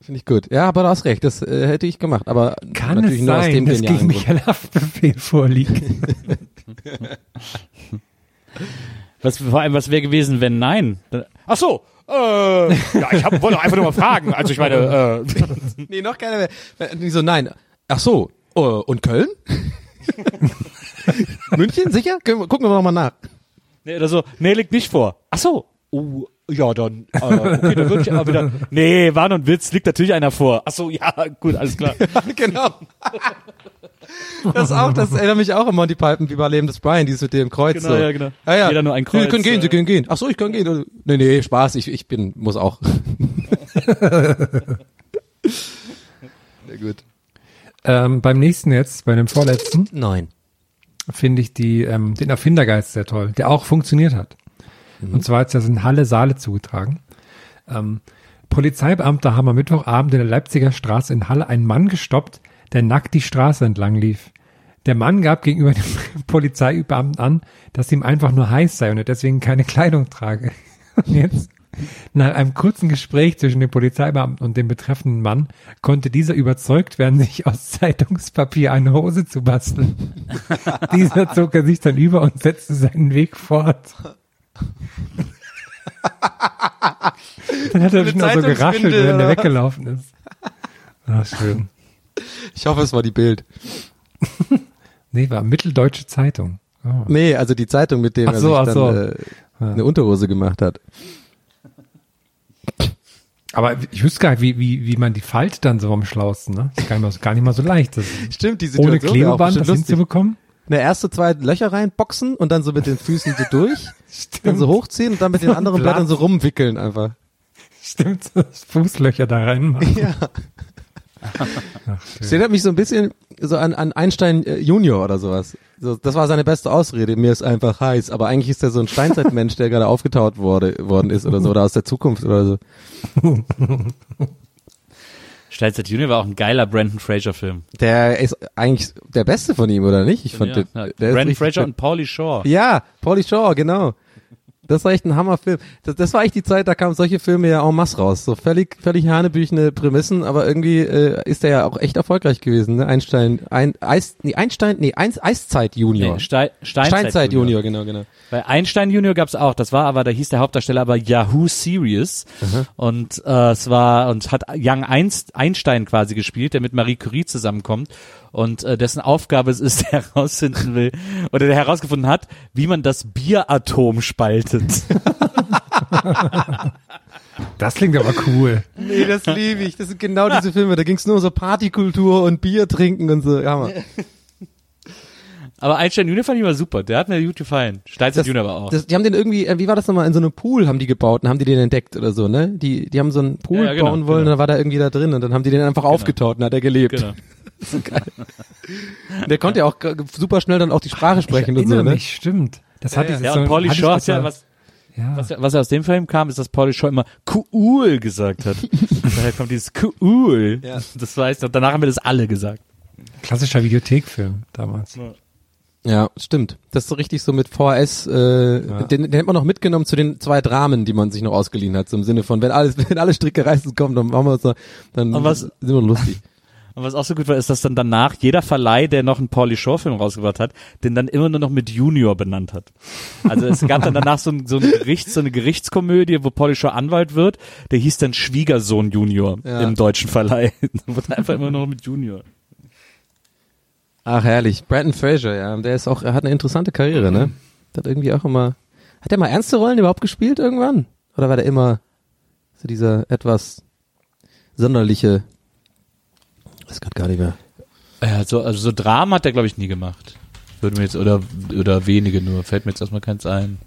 Speaker 1: Finde ich gut. Ja, aber du hast recht. Das äh, hätte ich gemacht. Aber
Speaker 5: Kann
Speaker 1: natürlich
Speaker 5: es
Speaker 1: nur aus
Speaker 5: sein,
Speaker 1: dem
Speaker 5: dass gegen mich ein Haftbefehl vorliegt? *laughs* *laughs*
Speaker 2: Was, vor allem, was wäre gewesen, wenn nein? Ach so, äh, ja, ich hab, wollte einfach nur mal fragen. Also ich meine, äh, *laughs*
Speaker 1: Nee, noch keiner mehr. Die so, nein. Ach so, äh, und Köln? *laughs* München, sicher? Gucken wir noch mal nach.
Speaker 2: nee, oder so, nee, liegt nicht vor. Ach so, oh, ja, dann, äh, okay, dann würde ich aber wieder, nee, war nur ein Witz, liegt natürlich einer vor. Ach so, ja, gut, alles klar. *laughs*
Speaker 1: genau. Das auch, das erinnert mich auch an Monty Python, wie bei Leben des Brian, dieses mit dem Kreuz.
Speaker 2: Genau,
Speaker 1: so.
Speaker 2: ja, genau.
Speaker 1: Ja, ja.
Speaker 2: Jeder nur ein
Speaker 1: Sie
Speaker 2: Kreuz,
Speaker 1: können gehen, Sie können gehen. Ach so, ich kann gehen. Nee, nee, Spaß, ich, ich bin, muss auch. *laughs* Sehr gut.
Speaker 5: Ähm, beim nächsten jetzt, bei dem vorletzten,
Speaker 1: Nein.
Speaker 5: finde ich die, ähm, den Erfindergeist sehr toll, der auch funktioniert hat. Und zwar ja so in Halle Saale zugetragen. Ähm, Polizeibeamte haben am Mittwochabend in der Leipziger Straße in Halle einen Mann gestoppt, der nackt die Straße entlang lief. Der Mann gab gegenüber dem *laughs* Polizeibeamten an, dass ihm einfach nur heiß sei und er deswegen keine Kleidung trage. *laughs* Und jetzt, nach einem kurzen Gespräch zwischen dem Polizeibeamten und dem betreffenden Mann, konnte dieser überzeugt werden, sich aus Zeitungspapier eine Hose zu basteln. *laughs* dieser zog er sich dann über und setzte seinen Weg fort. Dann hat er schon auch so geraschelt, wenn er weggelaufen ist. Ah, schön.
Speaker 1: Ich hoffe, es war die Bild. *laughs*
Speaker 5: Nee, war Mitteldeutsche Zeitung. Oh.
Speaker 1: Nee, also die Zeitung, mit dem
Speaker 5: Ach
Speaker 1: er
Speaker 5: so,
Speaker 1: sich dann
Speaker 5: so.
Speaker 1: äh, eine Unterhose gemacht hat.
Speaker 5: Aber ich wüsste gar nicht, wie, wie, wie man die Falte dann so am schlausten, ne? Das ist gar nicht mal, so- gar nicht mal so leicht. Das
Speaker 1: Stimmt, die
Speaker 5: ohne
Speaker 1: Situation auch
Speaker 5: Klebeband das
Speaker 1: bestimmt lustig.
Speaker 5: hinzubekommen.
Speaker 1: Eine erste, zwei Löcher reinboxen und dann so mit den Füßen so durch, *laughs* dann so hochziehen und dann mit den anderen
Speaker 5: Blatt.
Speaker 1: Blättern so rumwickeln einfach.
Speaker 5: Stimmt, Fußlöcher da reinmachen.
Speaker 1: Ja. *laughs* Das erinnert mich so ein bisschen so an, an Einstein äh, Junior oder sowas. So, das war seine beste Ausrede. Mir ist einfach heiß. Aber eigentlich ist er so ein Steinzeitmensch, der *laughs* gerade aufgetaut wurde, worden ist oder so, oder aus der Zukunft oder so.
Speaker 2: Steinzeit Junior war auch ein geiler Brandon Fraser Film.
Speaker 1: Der ist eigentlich der beste von ihm, oder nicht? Ich fand,
Speaker 2: ja,
Speaker 1: den,
Speaker 2: ja. Brandon Fraser und Paulie Shaw.
Speaker 1: Ja, Pauly Shaw, genau. Das war echt ein Hammerfilm. Das, das war echt die Zeit, da kamen solche Filme ja en masse raus. So völlig, völlig hanebüchene Prämissen, aber irgendwie äh, ist der ja auch echt erfolgreich gewesen. Ne? Einstein, ein, Eis, nee, Einstein, nee, Eins, Eiszeit Junior.
Speaker 2: Nee, Stei Steinzeit,
Speaker 1: Steinzeit Junior, genau, genau.
Speaker 2: Bei Einstein Junior gab's auch, das war aber, da hieß der Hauptdarsteller aber Yahoo Serious und äh, es war und hat Young Einst Einstein quasi gespielt, der mit Marie Curie zusammenkommt und äh, dessen Aufgabe es ist, der *laughs* herausfinden will oder der herausgefunden hat, wie man das Bieratom spaltet. *laughs*
Speaker 5: Das klingt aber cool.
Speaker 1: Nee, das liebe ich. Das sind genau diese Filme. Da ging's nur um so Partykultur und Bier trinken und so. Ja, Mann.
Speaker 2: aber Einstein Junior fand ich immer super, der hat mir gut gefallen. Steinzeit
Speaker 1: Das,
Speaker 2: Junior aber auch.
Speaker 1: das, die haben den irgendwie, äh, wie war das nochmal, in so einem Pool haben die gebaut und haben die den entdeckt oder so, ne? Die, die haben so einen Pool
Speaker 2: Ja, ja, genau,
Speaker 1: bauen wollen
Speaker 2: genau.
Speaker 1: und dann war da irgendwie da drin und dann haben die den einfach aufgetaut und hat er gelebt.
Speaker 2: genau. *laughs*
Speaker 1: Der konnte ja auch super schnell dann auch die Sprache sprechen und so, ne?
Speaker 5: mich, stimmt. Das hat dieses
Speaker 2: Ja,
Speaker 5: so,
Speaker 2: und Paulie
Speaker 5: hatte ich
Speaker 2: Shaw hat ja, was,
Speaker 5: ja.
Speaker 2: was, was aus dem Film kam, ist, dass Paulie Shaw immer cool gesagt hat. *laughs* Daher kommt dieses cool.
Speaker 1: Ja.
Speaker 2: Das heißt, und danach haben wir das alle gesagt.
Speaker 5: klassischer Videothekfilm damals.
Speaker 1: Ja, stimmt. Das ist so richtig so mit VHS, äh, den, den hat man noch mitgenommen zu den zwei Dramen, die man sich noch ausgeliehen hat. So im Sinne von, wenn alles, *laughs* wenn alle Stricke reißen kommen, dann machen wir so, dann
Speaker 2: Und was-
Speaker 1: sind wir lustig.
Speaker 2: Und was auch so gut war, ist, dass dann danach jeder Verleih, der noch einen Paulie Shaw Film rausgebracht hat, den dann immer nur noch mit Junior benannt hat. Also es gab dann danach so, ein, so, ein Gericht, so eine Gerichtskomödie, wo Paulie Shaw Anwalt wird, der hieß dann Schwiegersohn Junior
Speaker 1: Ja.
Speaker 2: im deutschen Verleih. Da *laughs* wurde einfach immer nur noch mit Junior.
Speaker 1: Ach, herrlich. Brandon Fraser, ja. Der ist auch, er hat eine interessante Karriere, ne? Der hat irgendwie auch immer, hat er mal ernste Rollen überhaupt gespielt irgendwann? Oder war der immer so dieser etwas sonderliche, weiß grad gar nicht mehr.
Speaker 2: Ja, so, also so Dramen hat er, glaube ich, nie gemacht. Würde mir jetzt, oder, oder wenige nur, fällt mir jetzt erstmal keins ein.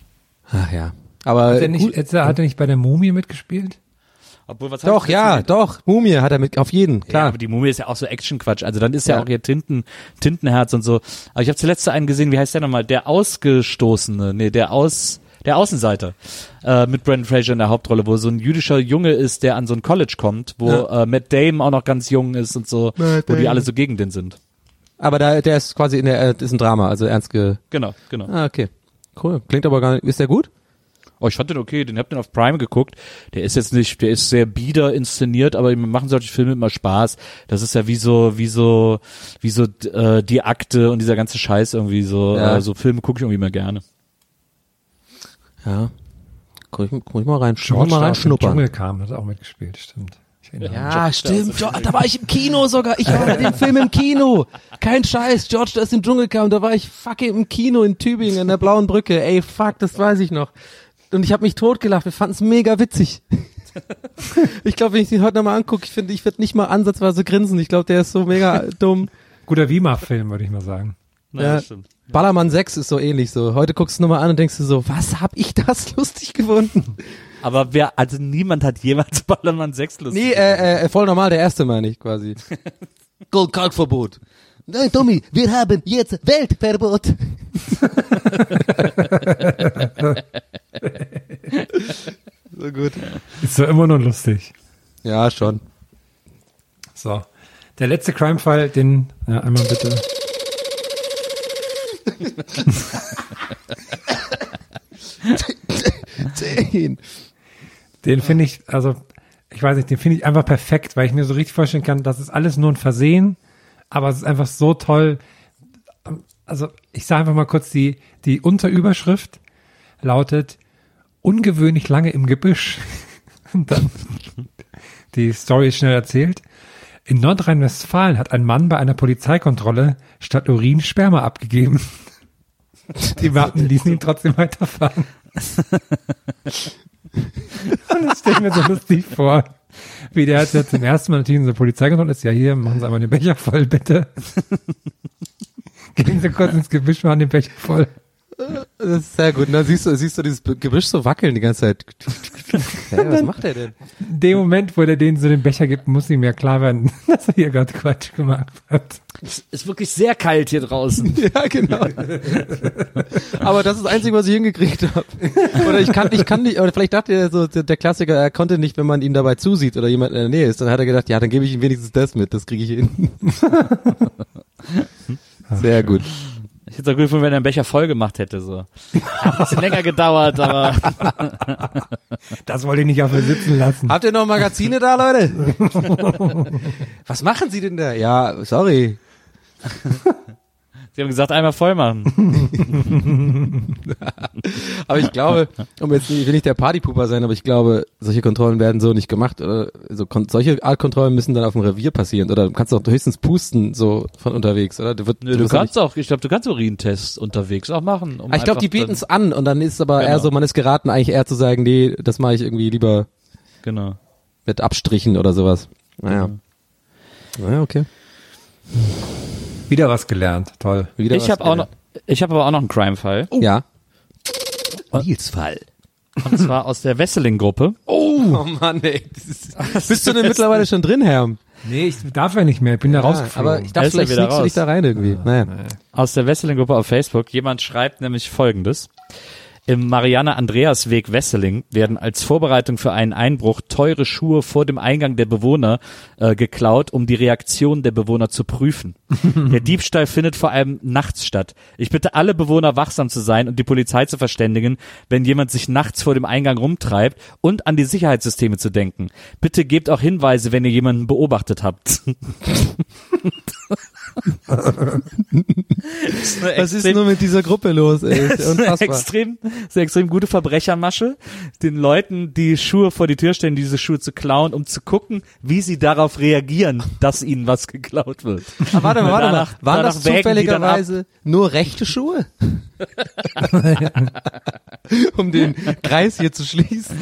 Speaker 1: Ach ja. Aber
Speaker 5: Hat er, nicht,
Speaker 1: gut-
Speaker 5: hat er hat er nicht bei der Mumie mitgespielt?
Speaker 2: Obwohl, was
Speaker 1: doch, ja,
Speaker 2: letztens-
Speaker 1: doch. Mumie hat er mit, auf jeden,
Speaker 2: Ja,
Speaker 1: klar.
Speaker 2: aber die Mumie ist ja auch so Action-Quatsch. Also dann ist ja,
Speaker 1: Ja.
Speaker 2: auch hier Tinten, Tintenherz und so. Aber ich habe zuletzt einen gesehen, wie heißt der nochmal? Der Ausgestoßene, nee, der Aus, der Außenseiter. Äh, mit Brandon Fraser in der Hauptrolle, wo so ein jüdischer Junge ist, der an so ein College kommt, wo äh, Matt Damon auch noch ganz jung ist und so, wo die alle so gegen den sind.
Speaker 1: Aber da, der ist quasi in der, äh, ist ein Drama, also ernst ge,
Speaker 2: Genau, genau.
Speaker 1: ah, okay. Cool. Klingt aber gar nicht, ist der gut?
Speaker 2: Oh, ich fand den okay, den hab den auf Prime geguckt. Der ist jetzt nicht, der ist sehr bieder inszeniert, aber mir machen solche Filme immer Spaß. Das ist ja wie so, wie so, wie so äh, die Akte und dieser ganze Scheiß irgendwie so.
Speaker 1: Ja.
Speaker 2: Äh, so Filme gucke ich irgendwie immer gerne.
Speaker 1: Ja. Guck ich, guck ich mal rein,
Speaker 5: George
Speaker 1: mal
Speaker 5: der
Speaker 1: rein
Speaker 5: aus dem
Speaker 1: schnuppern.
Speaker 5: Dschungel kam, hat auch mitgespielt, stimmt.
Speaker 1: Ja, stimmt. Jo- da war ich im Kino sogar. Ich war bei dem *laughs* Film im Kino. Kein Scheiß. George, der aus dem Dschungel kam. Da war ich fucking im Kino in Tübingen an der Blauen Brücke. Ey, fuck, das weiß ich noch. Und ich habe mich totgelacht. Wir fanden es mega witzig. *laughs* ich glaube, wenn ich den heute nochmal angucke, ich finde, ich werde nicht mal ansatzweise grinsen. Ich glaube, der ist so mega dumm.
Speaker 5: Guter Wima-Film, würde ich mal sagen.
Speaker 1: Ja. Ballermann 6 ist so ähnlich so. Heute guckst du nochmal an und denkst du so, was hab ich das *laughs* lustig gefunden?
Speaker 2: Aber wer, also niemand hat jemals *laughs* Ballermann 6 lustig.
Speaker 1: Nee, äh, äh, voll normal, der erste meine ich quasi. *laughs* Goldkalkverbot. Nein, Tommy, wir haben jetzt Weltverbot. so gut.
Speaker 5: Ist doch immer noch lustig.
Speaker 1: Ja, schon.
Speaker 5: So. Der letzte Crime-Fall, den, ja, einmal bitte.
Speaker 1: Zehn.
Speaker 5: Den finde ich, also, ich weiß nicht, den finde ich einfach perfekt, weil ich mir so richtig vorstellen kann, das ist alles nur ein Versehen, aber es ist einfach so toll. Also, ich sage einfach mal kurz, die, die Unterüberschrift lautet ungewöhnlich lange im Gebüsch. *laughs* Und dann, die Story ist schnell erzählt. In Nordrhein-Westfalen hat ein Mann bei einer Polizeikontrolle statt Urin Sperma abgegeben. *laughs* Die Beamten ließen ihn trotzdem weiterfahren. *laughs* Und das stelle mir so lustig vor. Wie der hat zum ersten Mal natürlich in so Polizeikontrolle ist, ja hier, machen Sie einmal den Becher voll, bitte. *laughs* Gehen Sie kurz ins Gebüsch, machen den Becher voll.
Speaker 1: Das ist sehr gut. Und dann siehst du, siehst du dieses Gebüsch so wackeln die ganze Zeit. *laughs* Hä, was macht er denn?
Speaker 5: In dem Moment, wo der denen so den Becher gibt, muss ihm ja klar werden, *laughs* dass er hier gerade Quatsch gemacht hat.
Speaker 2: Ist wirklich sehr kalt hier draußen. *laughs*
Speaker 1: Ja, genau. aber das ist das Einzige, was ich hingekriegt habe. Oder ich kann, ich kann nicht, oder vielleicht dachte er so, der, Klassiker, er konnte nicht, wenn man ihn dabei zusieht oder jemand in der Nähe ist, dann hat er gedacht, ja, dann gebe ich ihm wenigstens das mit, das kriege ich hin. Sehr gut.
Speaker 2: Ich hätte es auch gut gefunden, wenn er einen Becher voll gemacht hätte, so. Hat ein bisschen länger gedauert, aber *laughs*
Speaker 5: Das wollte ich nicht auf mir sitzen lassen.
Speaker 1: Habt ihr noch Magazine da, Leute? *laughs* Was machen Sie denn da? Ja, sorry.
Speaker 2: Sie haben gesagt, einmal voll machen. *laughs*
Speaker 1: Aber ich glaube, um jetzt nicht, ich will nicht der Partypuper sein, aber ich glaube, solche Kontrollen werden so nicht gemacht. Oder so kon solche Art Kontrollen müssen dann auf dem Revier passieren. Oder du kannst auch höchstens pusten so von unterwegs, oder? Du, wird,
Speaker 2: Nö, du kannst auch, ich glaube, du kannst Urintests unterwegs auch machen. Um
Speaker 1: Ah, ich glaube, die bieten es an und dann ist aber eher
Speaker 2: Genau.
Speaker 1: so, man ist geraten, eigentlich eher zu sagen, nee, das mache ich irgendwie lieber
Speaker 2: Genau.
Speaker 1: mit Abstrichen oder sowas. Naja. Naja, okay.
Speaker 5: Wieder was gelernt. Toll.
Speaker 1: Wieder
Speaker 2: Ich habe auch noch, ich habe aber auch noch einen Crime-Fall.
Speaker 1: Ja.
Speaker 2: Nils Fall. Und zwar aus der Wesseling-Gruppe.
Speaker 1: Oh Mann, ey. Das *laughs* ist, bist du denn mittlerweile schon drin, Herr?
Speaker 5: Nee, ich darf ja nicht mehr. Ich bin da
Speaker 1: Ja,
Speaker 5: rausgeflogen.
Speaker 1: aber ich dachte, vielleicht
Speaker 2: wieder
Speaker 1: sneakst du dich
Speaker 2: raus.
Speaker 1: da rein irgendwie. Naja.
Speaker 2: aus der Wesseling-Gruppe auf Facebook. Jemand schreibt nämlich folgendes. Im Marianne-Andreas-Weg Wesseling werden als Vorbereitung für einen Einbruch teure Schuhe vor dem Eingang der Bewohner äh, geklaut, um die Reaktion der Bewohner zu prüfen. *laughs* der Diebstahl findet vor allem nachts statt. Ich bitte alle Bewohner wachsam zu sein und die Polizei zu verständigen, wenn jemand sich nachts vor dem Eingang rumtreibt und an die Sicherheitssysteme zu denken. Bitte gebt auch Hinweise, wenn ihr jemanden beobachtet habt. *laughs* *laughs*
Speaker 1: Was ist nur mit dieser Gruppe los, ey?
Speaker 2: Das *laughs* ist eine extrem, ist eine extrem gute Verbrechermasche, den Leuten die Schuhe vor die Tür stellen, diese Schuhe zu klauen, um zu gucken, wie sie darauf reagieren, dass ihnen was geklaut wird.
Speaker 1: Aber warte mal, warte mal. Waren das zufälligerweise nur rechte Schuhe? *laughs* um den Kreis hier zu schließen.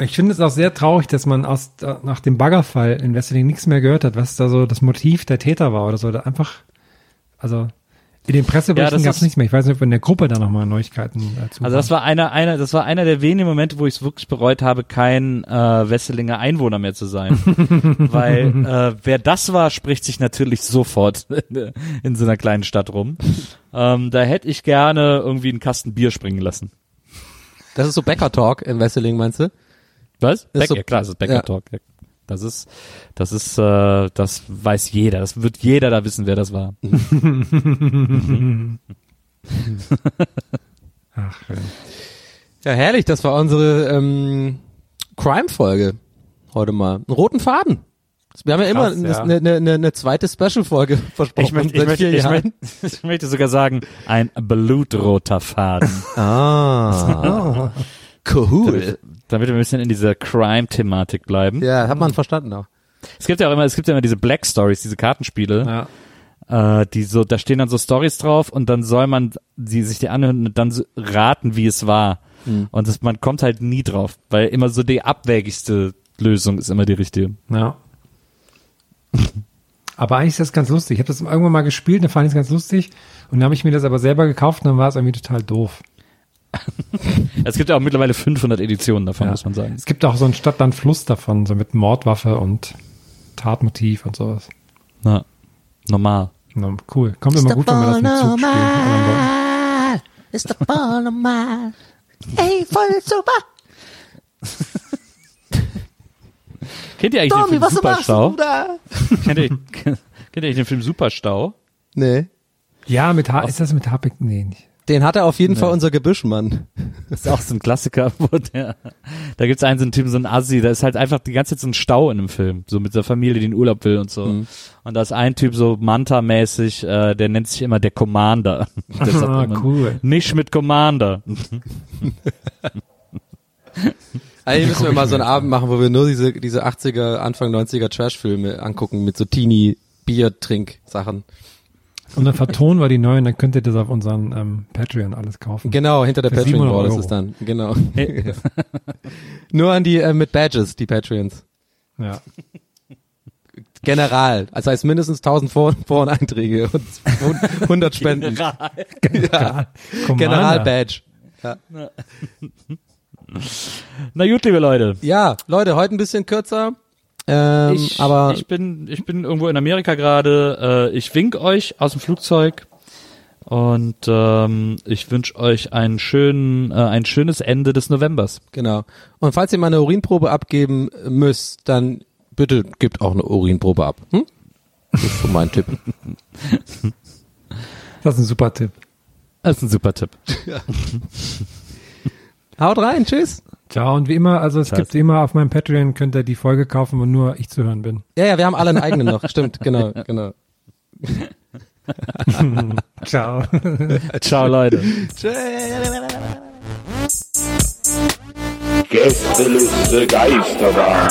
Speaker 5: Ich finde es auch sehr traurig, dass man aus äh, nach dem Baggerfall in Wesseling nichts mehr gehört hat, was da so das Motiv der Täter war oder so. Da einfach, also in den
Speaker 2: Ja,
Speaker 5: Presseberichten
Speaker 2: das
Speaker 5: gab es nichts mehr. Ich weiß nicht, ob in der Gruppe da nochmal Neuigkeiten dazu
Speaker 2: Also das war einer, einer, das war einer der wenigen Momente, wo ich es wirklich bereut habe, kein äh, Wesselinger Einwohner mehr zu sein. *laughs* Weil äh, wer das war, spricht sich natürlich sofort in, *laughs* in so einer kleinen Stadt rum. Ähm, da hätte ich gerne irgendwie einen Kasten Bier springen lassen.
Speaker 1: Das ist so Bäcker-Talk in Wesseling, meinst du?
Speaker 2: Was?
Speaker 1: Ist
Speaker 2: Beck,
Speaker 1: so-
Speaker 2: ja, klar, das ist Becker
Speaker 1: ja.
Speaker 2: Talk. Ja. Das ist, das ist, äh, das weiß jeder. Das wird jeder da wissen, wer das war. *laughs*
Speaker 5: Ach, schön.
Speaker 1: Ja, herrlich. Das war unsere ähm, Crime-Folge heute mal. Einen roten Faden Wir haben ja immer
Speaker 3: Krass,
Speaker 1: eine,
Speaker 3: ja.
Speaker 1: eine, eine, eine zweite Special-Folge versprochen.
Speaker 2: Ich möchte, ich, möchte, ich, möchte, ich möchte sogar sagen, ein blutroter Faden. *laughs*
Speaker 1: Ah, cool.
Speaker 2: damit wir ein bisschen in dieser Crime-Thematik bleiben.
Speaker 1: Ja, hat man verstanden auch.
Speaker 2: Es gibt ja auch immer, es gibt ja immer diese Black Stories, diese Kartenspiele,
Speaker 3: Ja.
Speaker 2: äh, die so, da stehen dann so Stories drauf und dann soll man sie sich die anhören und dann so raten, wie es war. Und das, man kommt halt nie drauf, weil immer so die abwägigste Lösung ist immer die richtige.
Speaker 3: Ja. Aber eigentlich ist das ganz lustig. Ich habe das irgendwann mal gespielt, dann fand ich es ganz lustig. Und dann habe ich mir das aber selber gekauft und dann war es irgendwie total doof.
Speaker 2: Es gibt ja auch mittlerweile 500 Editionen davon,
Speaker 3: Ja.
Speaker 2: muss man sagen.
Speaker 3: Es gibt auch so ein Stadt-Land-Fluss davon, so mit Mordwaffe und Tatmotiv und sowas.
Speaker 2: Na, normal.
Speaker 3: Na, cool. Kommt immer gut, wenn man das mit Zug spielt. anderen Leuten.
Speaker 1: Ist der Ball *laughs* normal. Ey, voll super.
Speaker 2: Kennt ihr eigentlich
Speaker 1: Tommy,
Speaker 2: den Film Superstau?
Speaker 1: du da? *laughs*
Speaker 2: Kennt ihr, kennt ihr eigentlich den Film Superstau?
Speaker 1: Nee.
Speaker 3: Ja, mit H ist das mit Harpic? Nee, nicht.
Speaker 1: Den hat er auf jeden Fall unser Gebüschmann.
Speaker 2: Das ist auch so ein Klassiker, *laughs* wo der, da gibt's einen so einen Typen, so einen Assi, da ist halt einfach die ganze Zeit so ein Stau in dem Film, so mit der Familie, die in Urlaub will und so.
Speaker 1: Mhm.
Speaker 2: Und da ist ein Typ so Manta-mäßig, äh, der nennt sich immer der Commander. *laughs*
Speaker 3: Ah, cool.
Speaker 2: Nicht mit Commander.
Speaker 1: Eigentlich müssen wir mal so einen Abend machen, wo wir nur diese, diese 80er, Anfang 90er Trash-Filme angucken mit so Teenie-Bier-Trink-Sachen.
Speaker 3: Und dann vertonen wir die neuen, dann könnt ihr das auf unseren ähm, Patreon alles kaufen.
Speaker 1: Genau, hinter der Patreon-Wall
Speaker 3: 700
Speaker 1: ist es dann. Genau. *laughs* nur an die, äh, mit Badges, die Patreons.
Speaker 3: Ja.
Speaker 1: General. Das heißt mindestens 1000 Vor Foreneinträge und 100 *laughs* Spenden. ja.
Speaker 3: Commander.
Speaker 1: General-Badge. Ja.
Speaker 2: Na gut, liebe Leute.
Speaker 1: ja, Leute, heute ein bisschen kürzer. Ähm,
Speaker 2: Ich,
Speaker 1: aber
Speaker 2: ich bin, ich bin irgendwo in Amerika gerade. Äh, ich wink euch aus dem Flugzeug und ähm, ich wünsche euch einen schönen, äh, ein schönes Ende des Novembers.
Speaker 1: Genau. Und falls ihr mal eine Urinprobe abgeben müsst, dann bitte gebt auch eine Urinprobe ab. Hm? Das ist so mein Tipp.
Speaker 3: Das ist ein super Tipp.
Speaker 2: Das ist ein super Tipp. *laughs*
Speaker 1: Haut rein, tschüss.
Speaker 3: Ciao. Und wie immer, also es gibt immer auf meinem Patreon, könnt ihr die Folge kaufen, wo nur ich zu hören bin.
Speaker 1: Ja, ja, wir haben alle einen eigenen noch. Stimmt, genau, genau. *laughs*
Speaker 3: Ciao.
Speaker 2: Ciao, Leute.
Speaker 4: Gästeliste Geisterbahn.